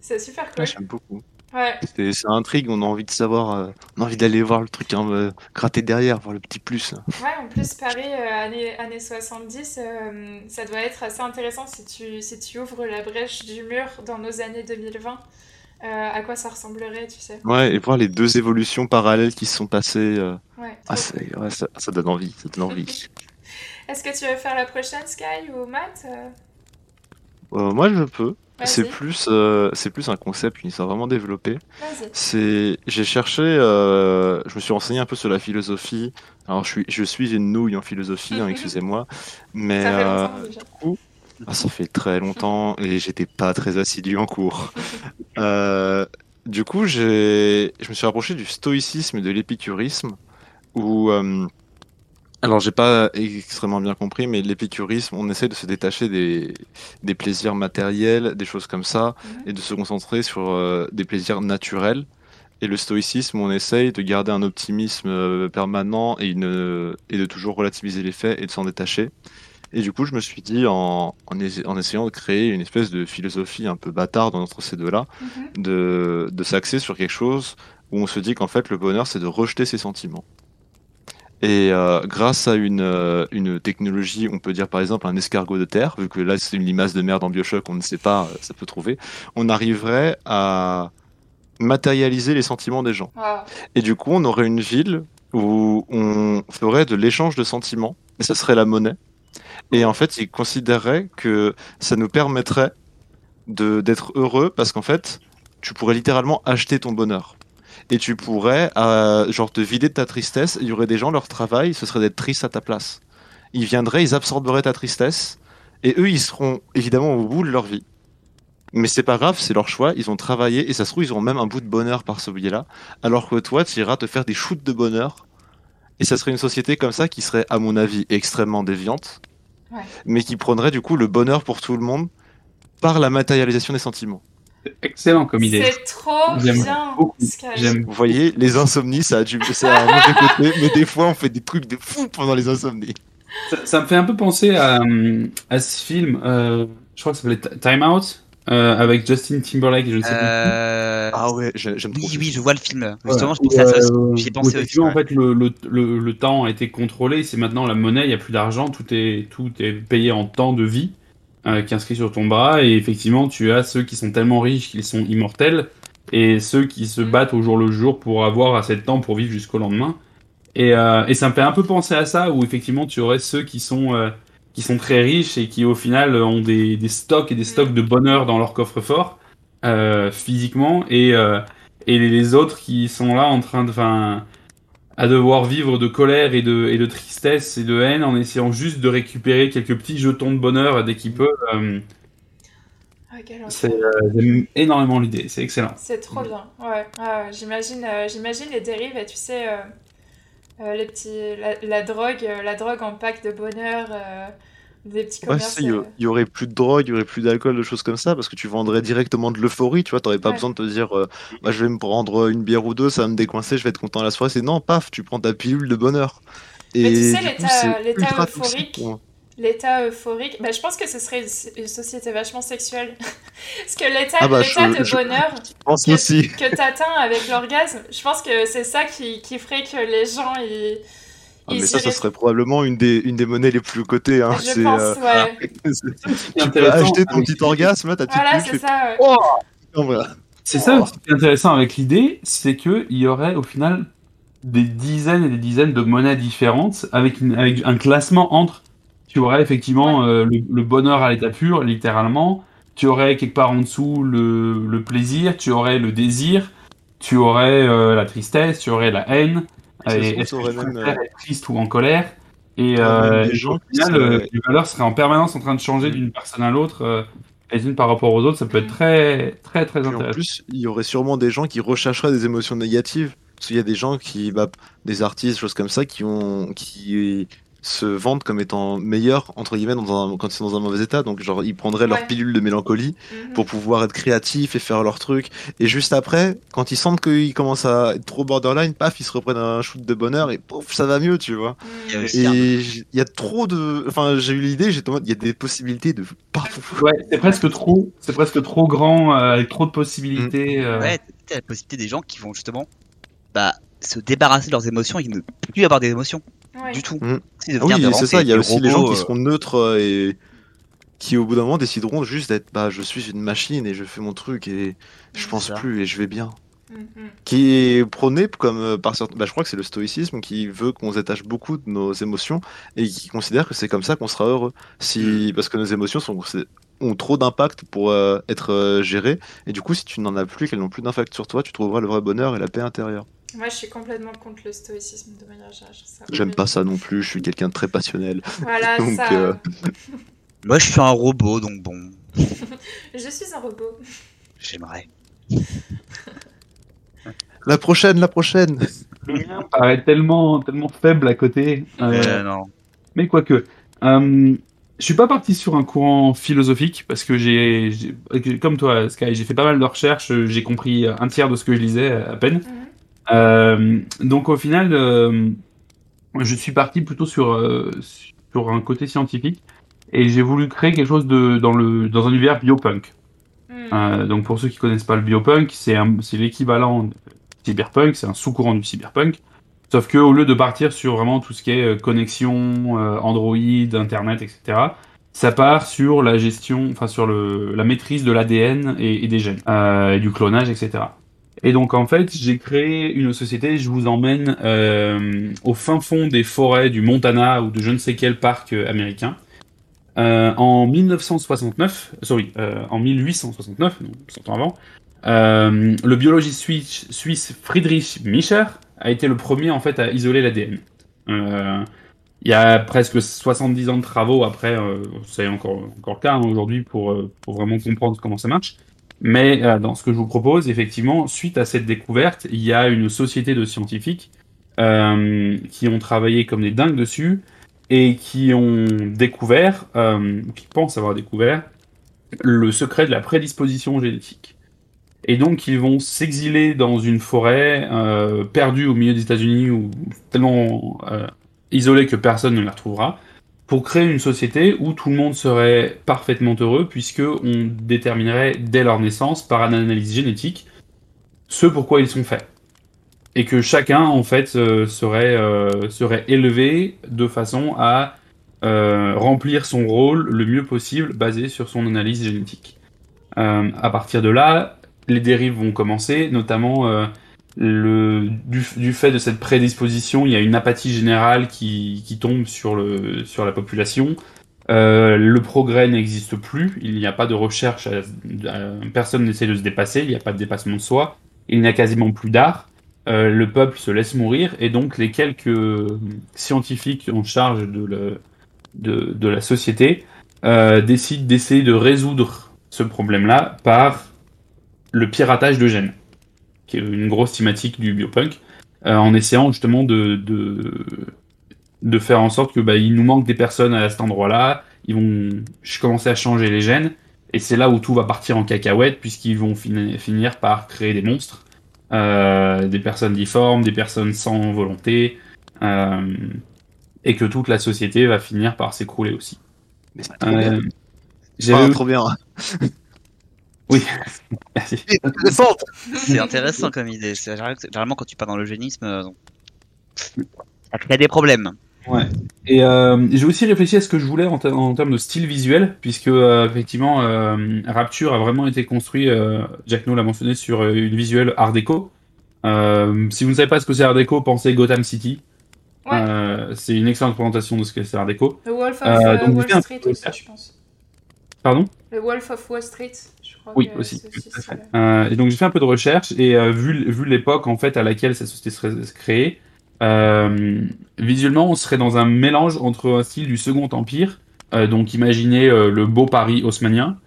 C'est super cool. Ouais, J'aime beaucoup. Ouais. C'est c'est intrigue, on a envie de savoir, euh, on a envie d'aller voir le truc, hein, euh, gratter derrière, voir le petit plus. Ouais, en plus, Paris, euh, années, années 70, euh, ça doit être assez intéressant si tu, si tu ouvres la brèche du mur dans nos années 2020. euh, à quoi ça ressemblerait, tu sais. Ouais, et voir les deux évolutions parallèles qui se sont passées. Ouais, ah, ouais, ça, ça donne envie, ça donne envie. Est-ce que tu veux faire la prochaine, Sky ou Matt moi, je peux. C'est plus, euh, c'est plus un concept, une histoire vraiment développée. C'est, j'ai cherché, euh, je me suis renseigné un peu sur la philosophie. Alors, je suis, je suis une nouille en philosophie, hein, excusez-moi, mais Ça fait euh, longtemps déjà. ah, ça fait très longtemps et j'étais pas très assidu en cours. Du coup, j'ai, je me suis rapproché du stoïcisme et de l'épicurisme, où, alors j'ai pas extrêmement bien compris, mais l'épicurisme, on essaie de se détacher des, des plaisirs matériels, des choses comme ça, et de se concentrer sur euh, des plaisirs naturels. Et le stoïcisme, on essaye de garder un optimisme euh, permanent et, une, et de toujours relativiser les faits et de s'en détacher. Et du coup, je me suis dit, en, en, essa- en essayant de créer une espèce de philosophie un peu bâtarde entre ces deux-là, Mhm. de, de s'axer sur quelque chose où on se dit qu'en fait, le bonheur, c'est de rejeter ses sentiments. Et euh, grâce à une, euh, une technologie, on peut dire par exemple un escargot de terre, vu que là c'est une limace de merde en Bioshock, on ne sait pas, euh, ça peut trouver, on arriverait à matérialiser les sentiments des gens. Wow. Et du coup, on aurait une ville où on ferait de l'échange de sentiments, et ça serait la monnaie. Et en fait, ils considéraient que ça nous permettrait de d'être heureux parce qu'en fait, tu pourrais littéralement acheter ton bonheur. Et tu pourrais, euh, genre, te vider de ta tristesse. Il y aurait des gens, leur travail, ce serait d'être triste à ta place. Ils viendraient, ils absorberaient ta tristesse, et eux, ils seront évidemment au bout de leur vie. Mais c'est pas grave, c'est leur choix, ils ont travaillé, et ça se trouve, ils auront même un bout de bonheur par ce biais-là. Alors que toi, tu iras te faire des shoots de bonheur. Et ça serait une société comme ça qui serait, à mon avis, extrêmement déviante. Ouais. mais qui prendrait du coup le bonheur pour tout le monde par la matérialisation des sentiments. Excellent comme idée. C'est trop J'aime bien. beaucoup. Sky. J'aime Vous voyez, les insomnies, ça a du ça a un mauvais côté, mais des fois on fait des trucs de fou pendant les insomnies. Ça, ça me fait un peu penser à, à ce film, euh, je crois que ça s'appelait Ti- Time Out, euh, avec Justin Timberlake je ne sais plus. Euh... Ah ouais, j'ai- j'aime trop. Oui, oui, je vois le film. Justement, je Où, pensais à ça aussi. J'y ai pensé aussi. ouais. en fait, le, le, le, le temps a été contrôlé, c'est maintenant la monnaie, il n'y a plus d'argent, tout est, tout est payé en temps de vie euh, qui est inscrit sur ton bras, et effectivement, tu as ceux qui sont tellement riches qu'ils sont immortels, et ceux qui se Mm. battent au jour le jour pour avoir assez de temps pour vivre jusqu'au lendemain. Et, euh, et ça me fait un peu penser à ça, où effectivement, tu aurais ceux qui sont, euh, qui sont très riches et qui, au final, ont des, des stocks et des stocks de bonheur dans leur coffre-fort, euh, physiquement, et, euh, et les autres qui sont là en train de, enfin, à devoir vivre de colère et de, et de tristesse et de haine en essayant juste de récupérer quelques petits jetons de bonheur dès qu'ils peuvent. euh, Ah, c'est, euh, énormément l'idée, c'est excellent. C'est trop bien. Ouais, j'imagine, euh, j'imagine les dérives. Et tu sais, euh, les petits, la, la drogue, la drogue en pack de bonheur, des petits Ouais, commerces. il euh, il y aurait plus de drogue, il y aurait plus d'alcool, de choses comme ça, parce que tu vendrais directement de l'euphorie, tu vois, t'aurais pas Ouais. besoin de te dire, euh, bah, je vais me prendre une bière ou deux, ça va me décoincer, je vais être content à la soirée. C'est non, paf, tu prends ta pilule de bonheur. Et Mais tu sais, l'état- euphorique. L'état euphorique, bah, je pense que ce serait une, société vachement sexuelle. Parce que l'état Ah bah, de bonheur Je pense que, que t'atteins avec l'orgasme, je pense que c'est ça qui, qui ferait que les gens ils, Ah, mais ça, ça serait probablement une des, une des monnaies les plus cotées. Hein. Je C'est, pense, euh, ouais. tu peux intéressant acheter ton avec- petit orgasme, là, ta petite Voilà, c'est ça. ouais. Oh Non, voilà. C'est ça ce qui est intéressant avec l'idée, c'est qu'il y aurait au final des dizaines et des dizaines de monnaies différentes avec, une- avec un classement entre. Tu aurais effectivement euh, le, le bonheur à l'état pur, littéralement. Tu aurais quelque part en dessous le, le plaisir, tu aurais le désir, tu aurais euh, la tristesse, tu aurais la haine. Trouve, Est-ce que je même, préfère être triste ou en colère Et, même euh, gens au final, euh, les valeurs seraient en permanence en train de changer Mm. d'une personne à l'autre, euh, les unes par rapport aux autres. Ça peut être très, très, très Puis en intéressant. plus, il y aurait sûrement des gens qui rechercheraient des émotions négatives. Parce qu'il y a des gens qui, bah, des artistes, choses comme ça, qui ont, qui se vendent comme étant meilleurs entre guillemets dans un, quand ils sont dans un mauvais état. Donc genre ils prendraient leur pilule de mélancolie Mhm. pour pouvoir être créatifs et faire leur truc. Et juste après, quand ils sentent qu'ils commencent à être trop borderline, paf, ils se reprennent un shoot de bonheur et pouf, ça va mieux, tu vois. Il y a Mhm. Et il y a trop de, enfin j'ai eu l'idée, j'étais en mode, il y a des possibilités de partout. Ouais, c'est presque trop, c'est presque trop grand, euh, avec trop de possibilités. euh. Ouais, t'as la possibilité des gens qui vont justement bah, se débarrasser de leurs émotions et ne plus avoir des émotions Ouais. du tout. De Ah oui, c'est ça. Il y a aussi les gens qui euh, seront neutres euh, et qui, au bout d'un moment, décideront juste d'être, bah, je suis une machine et je fais mon truc et je C'est pense plus et je vais bien. Mhm. Qui est prôné comme euh, par certains, bah, je crois que c'est le stoïcisme qui veut qu'on se détache beaucoup de nos émotions et qui considère que c'est comme ça qu'on sera heureux. Si, parce que nos émotions sont, ont trop d'impact pour euh, être euh, gérées et du coup, si tu n'en as plus, qu'elles n'ont plus d'impact sur toi, tu trouveras le vrai bonheur et la paix intérieure. Moi, je suis complètement contre le stoïcisme de manière générale. J'aime pas ça non plus. Je suis quelqu'un de très passionnel. Voilà, Donc, ça. euh, Moi, je suis un robot, donc bon, Je suis un robot. j'aimerais. La prochaine, la prochaine. Le mien paraît tellement, tellement faible à côté. euh, Euh, non. Mais quoique. Euh, je suis pas parti sur un courant philosophique parce que j'ai, comme toi, Sky, j'ai fait pas mal de recherches, j'ai compris un tiers de ce que je lisais à peine. Mhm. Euh, donc au final, euh, je suis parti plutôt sur, euh, sur un côté scientifique et j'ai voulu créer quelque chose de, dans, le, dans un univers biopunk. Euh, donc pour ceux qui connaissent pas le biopunk, c'est un- c'est l'équivalent de cyberpunk, c'est un sous-courant du cyberpunk. Sauf que au lieu de partir sur vraiment tout ce qui est euh, connexion, euh, Android, Internet, etc., ça part sur la gestion, enfin sur le, la maîtrise de l'ADN et, et des gènes, euh, et du clonage, etc. Et donc en fait, j'ai créé une société, je vous emmène euh, au fin fond des forêts du Montana ou de je ne sais quel parc euh, américain. Euh, en 1969, sorry, euh, en 1869, donc 100 ans avant, euh, le biologiste suisse, Friedrich Miescher a été le premier en fait à isoler l'ADN. Euh, il y a presque 70 ans de travaux après, c'est encore, encore le cas hein, aujourd'hui pour, pour vraiment comprendre comment ça marche. Mais euh, dans ce que je vous propose, effectivement, suite à cette découverte, il y a une société de scientifiques euh, qui ont travaillé comme des dingues dessus et qui ont découvert, euh, qui pensent avoir découvert, le secret de la prédisposition génétique. Et donc ils vont s'exiler dans une forêt euh, perdue au milieu des États-Unis ou tellement isolée que personne ne la retrouvera, pour créer une société où tout le monde serait parfaitement heureux puisque on déterminerait dès leur naissance par une analyse génétique ce pourquoi ils sont faits et que chacun en fait euh, serait euh, serait élevé de façon à euh, remplir son rôle le mieux possible basé sur son analyse génétique. à partir de là, les dérives vont commencer, notamment le, du, du, fait de cette prédisposition, il y a une apathie générale qui, qui tombe sur, le, sur la population. Euh, le progrès n'existe plus, il n'y a pas de recherche, à, à, personne n'essaie de se dépasser, il n'y a pas de dépassement de soi, il n'y a quasiment plus d'art. Euh, le peuple se laisse mourir. Et donc les quelques scientifiques en charge de, le, de, de la société euh, décident d'essayer de résoudre ce problème-là par le piratage de gènes, qui est une grosse thématique du biopunk, euh, en essayant justement de, de, de, faire en sorte que bah, il nous manque des personnes à cet endroit-là, ils vont commencer à changer les gènes, et c'est là où tout va partir en cacahuète, puisqu'ils vont fin finir par créer des monstres euh, des personnes difformes, des personnes sans volonté, euh, et que toute la société va finir par s'écrouler aussi. Mais c'est trop, euh, trop bien. Oui, merci. C'est intéressant comme idée. Généralement, quand tu pars dans l'eugénisme, euh, ça crée des problèmes. Ouais. Et euh, j'ai aussi réfléchi à ce que je voulais en, en termes de style visuel, puisque euh, effectivement, euh, Rapture a vraiment été construit, euh, Jack No l'a mentionné, sur euh, une visuelle Art déco. si vous ne savez pas ce que c'est Art déco, pensez Gotham City. Ouais. c'est une excellente présentation de ce que c'est Art déco. Le Wolf of donc, Wall Street aussi, je pense. Pardon? Le Wolf of Wall Street, crois. Oui, aussi. aussi et donc j'ai fait un peu de recherche et vu, vu l'époque en fait à laquelle cette société serait créée, euh, visuellement, on serait dans un mélange entre un style du Second Empire, euh, donc imaginez euh, le beau Paris haussmanien,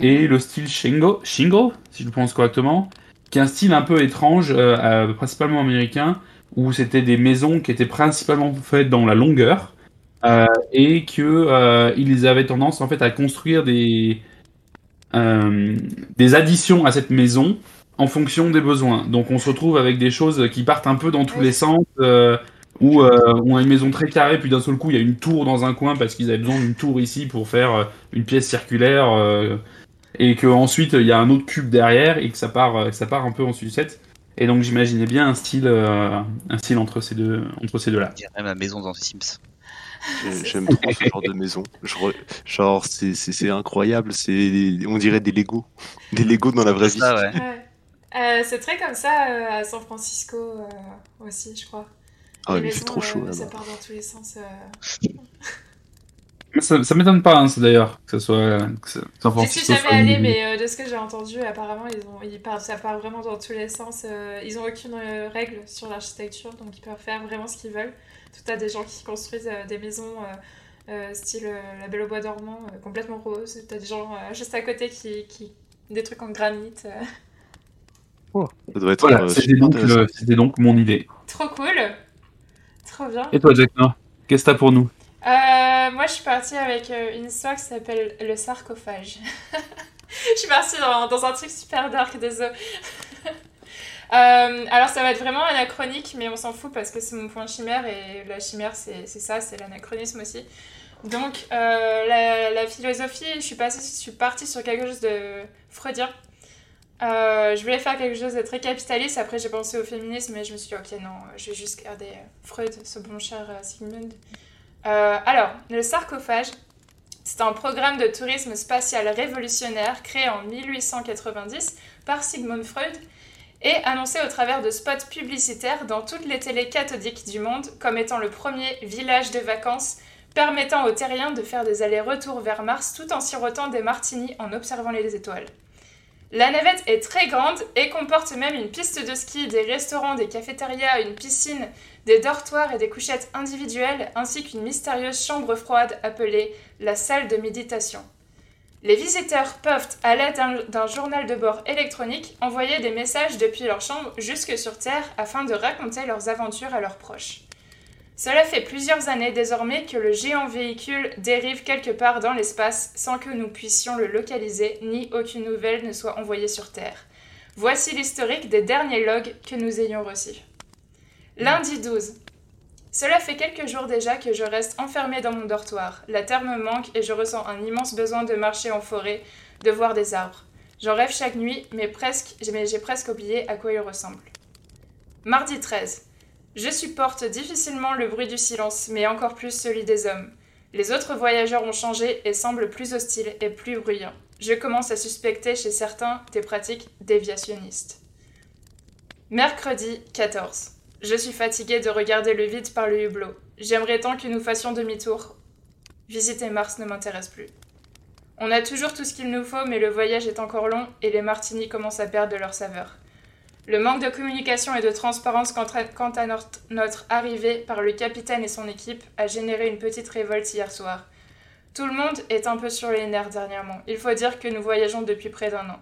et le style Shingo, Shingo, si je le prononce correctement, qui est un style un peu étrange, euh, principalement américain, où c'était des maisons qui étaient principalement faites dans la longueur, et que ils avaient tendance en fait à construire des des additions à cette maison en fonction des besoins. Donc on se retrouve avec des choses qui partent un peu dans tous les sens, euh, où euh, on a une maison très carrée, puis d'un seul coup il y a une tour dans un coin parce qu'ils avaient besoin d'une tour ici pour faire euh, une pièce circulaire, euh, et que ensuite il y a un autre cube derrière et que ça part, euh, ça part un peu en sucette. Et donc j'imaginais bien un style, euh, un style entre ces deux, entre ces deux-là. Je dirais ma maison dans Sims. J'aime trop ce genre de maison. Genre, c'est incroyable. C'est, on dirait des Lego, des Lego dans la vraie vie. Ça, ouais. ouais. Euh, c'est très comme ça euh, à San Francisco euh, aussi, je crois. Ah ouais, mais c'est trop chaud. ça part dans tous les sens. Ça, ça m'étonne pas, hein, d'ailleurs, que ce soit que San Francisco. Je suis jamais allée, mais de ce que j'ai entendu, apparemment, ils ont, ils partent, ça part vraiment dans tous les sens. ils ont aucune règle sur l'architecture, donc ils peuvent faire vraiment ce qu'ils veulent. Tout à des gens qui construisent des maisons style La Belle au Bois dormant, complètement rose. T'as des gens juste à côté qui, qui des trucs en granit. Ça doit être. Voilà, euh, c'était donc, mon idée. Trop cool. Trop bien. Et toi, Jack Nor, qu'est-ce que t'as pour nous? Euh, moi, je suis partie avec euh, une histoire qui s'appelle Le sarcophage. je suis partie dans, dans un truc super dark, désolé. Euh, alors, ça va être vraiment anachronique, mais on s'en fout parce que c'est mon point chimère et la chimère, c'est ça, c'est l'anachronisme aussi. Donc, euh, la, philosophie, je suis, passée, je suis partie sur quelque chose de freudien. Euh, je voulais faire quelque chose de très capitaliste. Après, j'ai pensé au féminisme, mais je me suis dit, ok, non, je vais juste garder Freud, ce bon cher Sigmund. Alors, le sarcophage, c'est un programme de tourisme spatial révolutionnaire créé en 1890 par Sigmund Freud et annoncé au travers de spots publicitaires dans toutes les télés cathodiques du monde comme étant le premier village de vacances permettant aux terriens de faire des allers-retours vers Mars tout en sirotant des martinis en observant les étoiles. La navette est très grande et comporte même une piste de ski, des restaurants, des cafétérias, une piscine, des dortoirs et des couchettes individuelles, ainsi qu'une mystérieuse chambre froide appelée la salle de méditation. Les visiteurs peuvent, à l'aide d'un- journal de bord électronique, envoyer des messages depuis leur chambre jusque sur Terre afin de raconter leurs aventures à leurs proches. Cela fait plusieurs années désormais que le géant véhicule dérive quelque part dans l'espace sans que nous puissions le localiser ni aucune nouvelle ne soit envoyée sur Terre. Voici l'historique des derniers logs que nous ayons reçus. Lundi 12. Cela fait quelques jours déjà que je reste enfermée dans mon dortoir. La terre me manque et je ressens un immense besoin de marcher en forêt, de voir des arbres. J'en rêve chaque nuit, mais j'ai presque oublié à quoi ils ressemblent. Mardi 13. Je supporte difficilement le bruit du silence, mais encore plus celui des hommes. Les autres voyageurs ont changé et semblent plus hostiles et plus bruyants. Je commence à suspecter chez certains des pratiques déviationnistes. Mercredi 14. Je suis fatiguée de regarder le vide par le hublot. J'aimerais tant que nous fassions demi-tour. Visiter Mars ne m'intéresse plus. On a toujours tout ce qu'il nous faut, mais le voyage est encore long et les martinis commencent à perdre leur saveur. Le manque de communication et de transparence quant à notre arrivée par le capitaine et son équipe a généré une petite révolte hier soir. Tout le monde est un peu sur les nerfs dernièrement. Il faut dire que nous voyageons depuis près d'un an.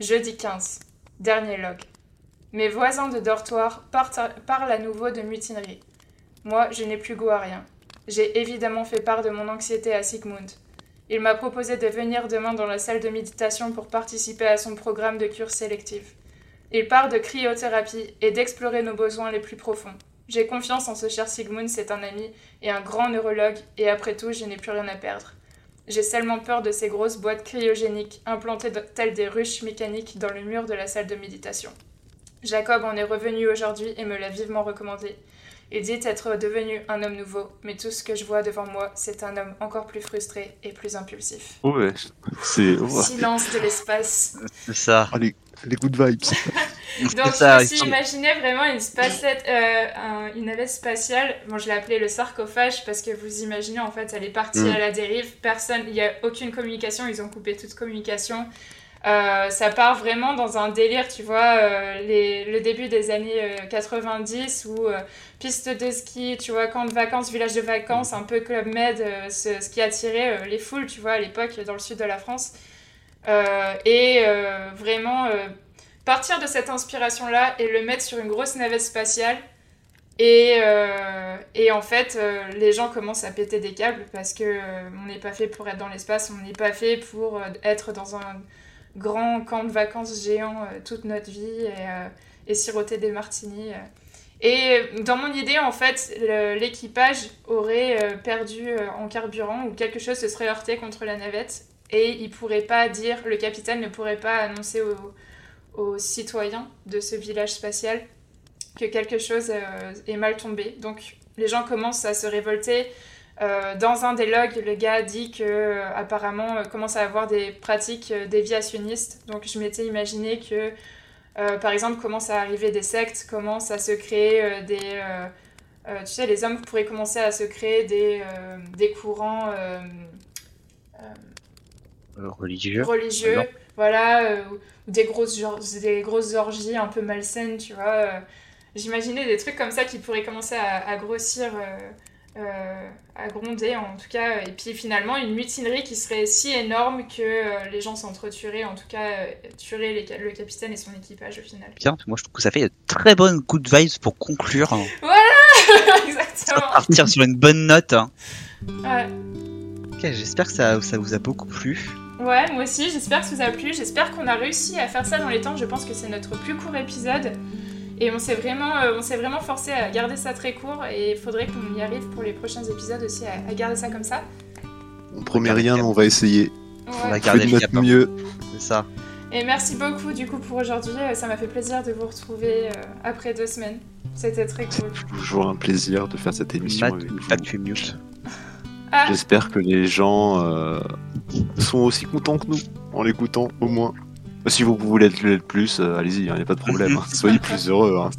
Jeudi 15. Dernier log. Mes voisins de dortoir parlent à nouveau de mutinerie. Moi, je n'ai plus goût à rien. J'ai évidemment fait part de mon anxiété à Sigmund. Il m'a proposé de venir demain dans la salle de méditation pour participer à son programme de cure sélective. Il part de cryothérapie et d'explorer nos besoins les plus profonds. J'ai confiance en ce cher Sigmund, c'est un ami et un grand neurologue, et après tout, je n'ai plus rien à perdre. J'ai seulement peur de ces grosses boîtes cryogéniques implantées telles des ruches mécaniques dans le mur de la salle de méditation. Jacob en est revenu aujourd'hui et me l'a vivement recommandé. Il dit être devenu un homme nouveau, mais tout ce que je vois devant moi, c'est un homme encore plus frustré et plus impulsif. Ouais, c'est. Silence de l'espace. C'est ça. Oh, les, good vibes. Donc, ça, je me suis imaginé vraiment une, spacette, euh, une navette spatiale. Bon, je l'ai appelé le sarcophage parce que vous imaginez, en fait, elle est partie mm. à la dérive. Personne, il n'y a aucune communication. Ils ont coupé toute communication. Euh, ça part vraiment dans un délire, tu vois, euh, les, le début des années 90 où piste de ski, tu vois, camp de vacances, village de vacances, un peu Club Med, ce, ce, qui attirait les foules, tu vois, à l'époque dans le sud de la France. et vraiment partir de cette inspiration-là et le mettre sur une grosse navette spatiale. Et, euh, et en fait, euh, les gens commencent à péter des câbles parce que euh, on n'est pas fait pour être dans l'espace, on n'est pas fait pour être dans un grand camp de vacances géant toute notre vie et, et siroter des martinis. Et dans mon idée, en fait, l'équipage aurait perdu en carburant ou quelque chose se serait heurté contre la navette et il pourrait pas dire, le capitaine ne pourrait pas annoncer au, aux citoyens de ce village spatial que quelque chose euh, est mal tombé. Donc les gens commencent à se révolter. Euh, dans un des logs, le gars dit que euh, apparemment commence à avoir des pratiques déviationnistes. Donc je m'étais imaginé que, par exemple, commence à arriver des sectes, commence à se créer des, tu sais, les hommes pourraient commencer à se créer des, des courants religieux. religieux voilà, des grosses, des grosses orgies un peu malsaines, tu vois. Euh, j'imaginais des trucs comme ça qui pourraient commencer à, grossir, euh, euh, à gronder en tout cas. Et puis finalement, une mutinerie qui serait si énorme que les gens s'entretueraient, en tout cas, tueraient le capitaine et son équipage au final. Bien, moi je trouve que ça fait une très bonne good vibes pour conclure. Voilà Exactement Partir sur une bonne note. Hein. Ouais. Ok, j'espère que ça, ça vous a beaucoup plu. Ouais, moi aussi, j'espère que ça vous a plu. J'espère qu'on a réussi à faire ça dans les temps. Je pense que c'est notre plus court épisode. Et on s'est vraiment, euh, on s'est vraiment forcé à garder ça très court. Et il faudrait qu'on y arrive pour les prochains épisodes aussi à, garder ça comme ça. On promet rien, mais on va essayer. On va garder notre mieux. C'est ça. Et merci beaucoup du coup pour aujourd'hui. Euh, ça m'a fait plaisir de vous retrouver euh, après deux semaines. C'était très cool. Toujours un plaisir de faire cette émission. avec vous. Ah. J'espère que les gens euh, sont aussi contents que nous en l'écoutant, au moins. Si vous voulez être plus, euh, allez-y, il hein, n'y a pas de problème. Hein. Soyez plus heureux, hein.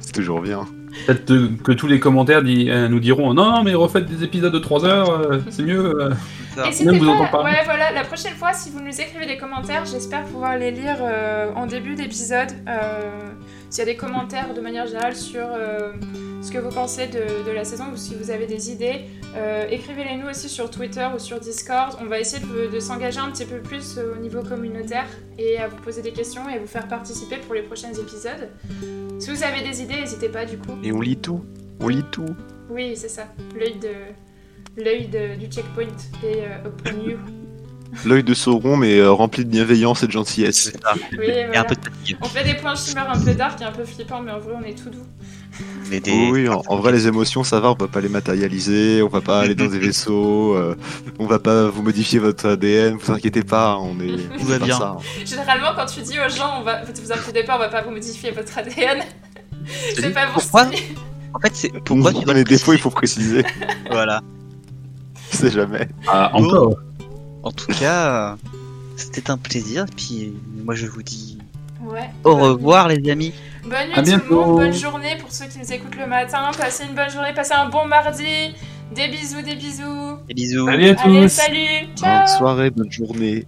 c'est toujours bien. Peut-être que tous les commentaires euh, nous diront non, non, mais refaites des épisodes de 3 heures, c'est mieux. Et Même vous pas. Ouais, voilà, la prochaine fois, si vous nous écrivez des commentaires, j'espère pouvoir les lire en début d'épisode. S'il y a des commentaires de manière générale sur ce que vous pensez de, la saison ou si vous avez des idées, euh, écrivez-les nous aussi sur Twitter ou sur Discord. On va essayer de, s'engager un petit peu plus au niveau communautaire et à vous poser des questions et à vous faire participer pour les prochains épisodes. Si vous avez des idées, n'hésitez pas du coup. Et on lit tout. On lit tout. Oui, c'est ça. L'œil de l'œil du checkpoint est euh, upon you. L'œil de Sauron, mais euh, rempli de bienveillance et de gentillesse. Oui, Et voilà. un peu de. On fait des points chimères un peu dark et un peu flippants, mais en vrai, on est tout doux. Mais des... Oh oui, en, en vrai, les émotions, ça va, on va pas les matérialiser, on va pas aller dans des vaisseaux, euh, on va pas vous modifier votre ADN, vous inquiétez pas, on est. Tout va bien. ça. Généralement, quand tu dis aux gens, on va, vous inquiétez pas, on va pas vous modifier votre ADN, c'est pas bon pourquoi? En fait, c'est pourquoi tu dois les le défauts, il faut préciser. Voilà. Je sais jamais. Ah, encore. En tout cas, c'était un plaisir. Puis moi, je vous dis Ouais. au revoir, les amis. Bonne nuit À tout le bientôt. monde, bonne journée pour ceux qui nous écoutent le matin. Passez une bonne journée, passez un bon mardi. Des bisous, des bisous. Et bisous. Salut à Allez, tous. salut. Bonne soirée, bonne journée.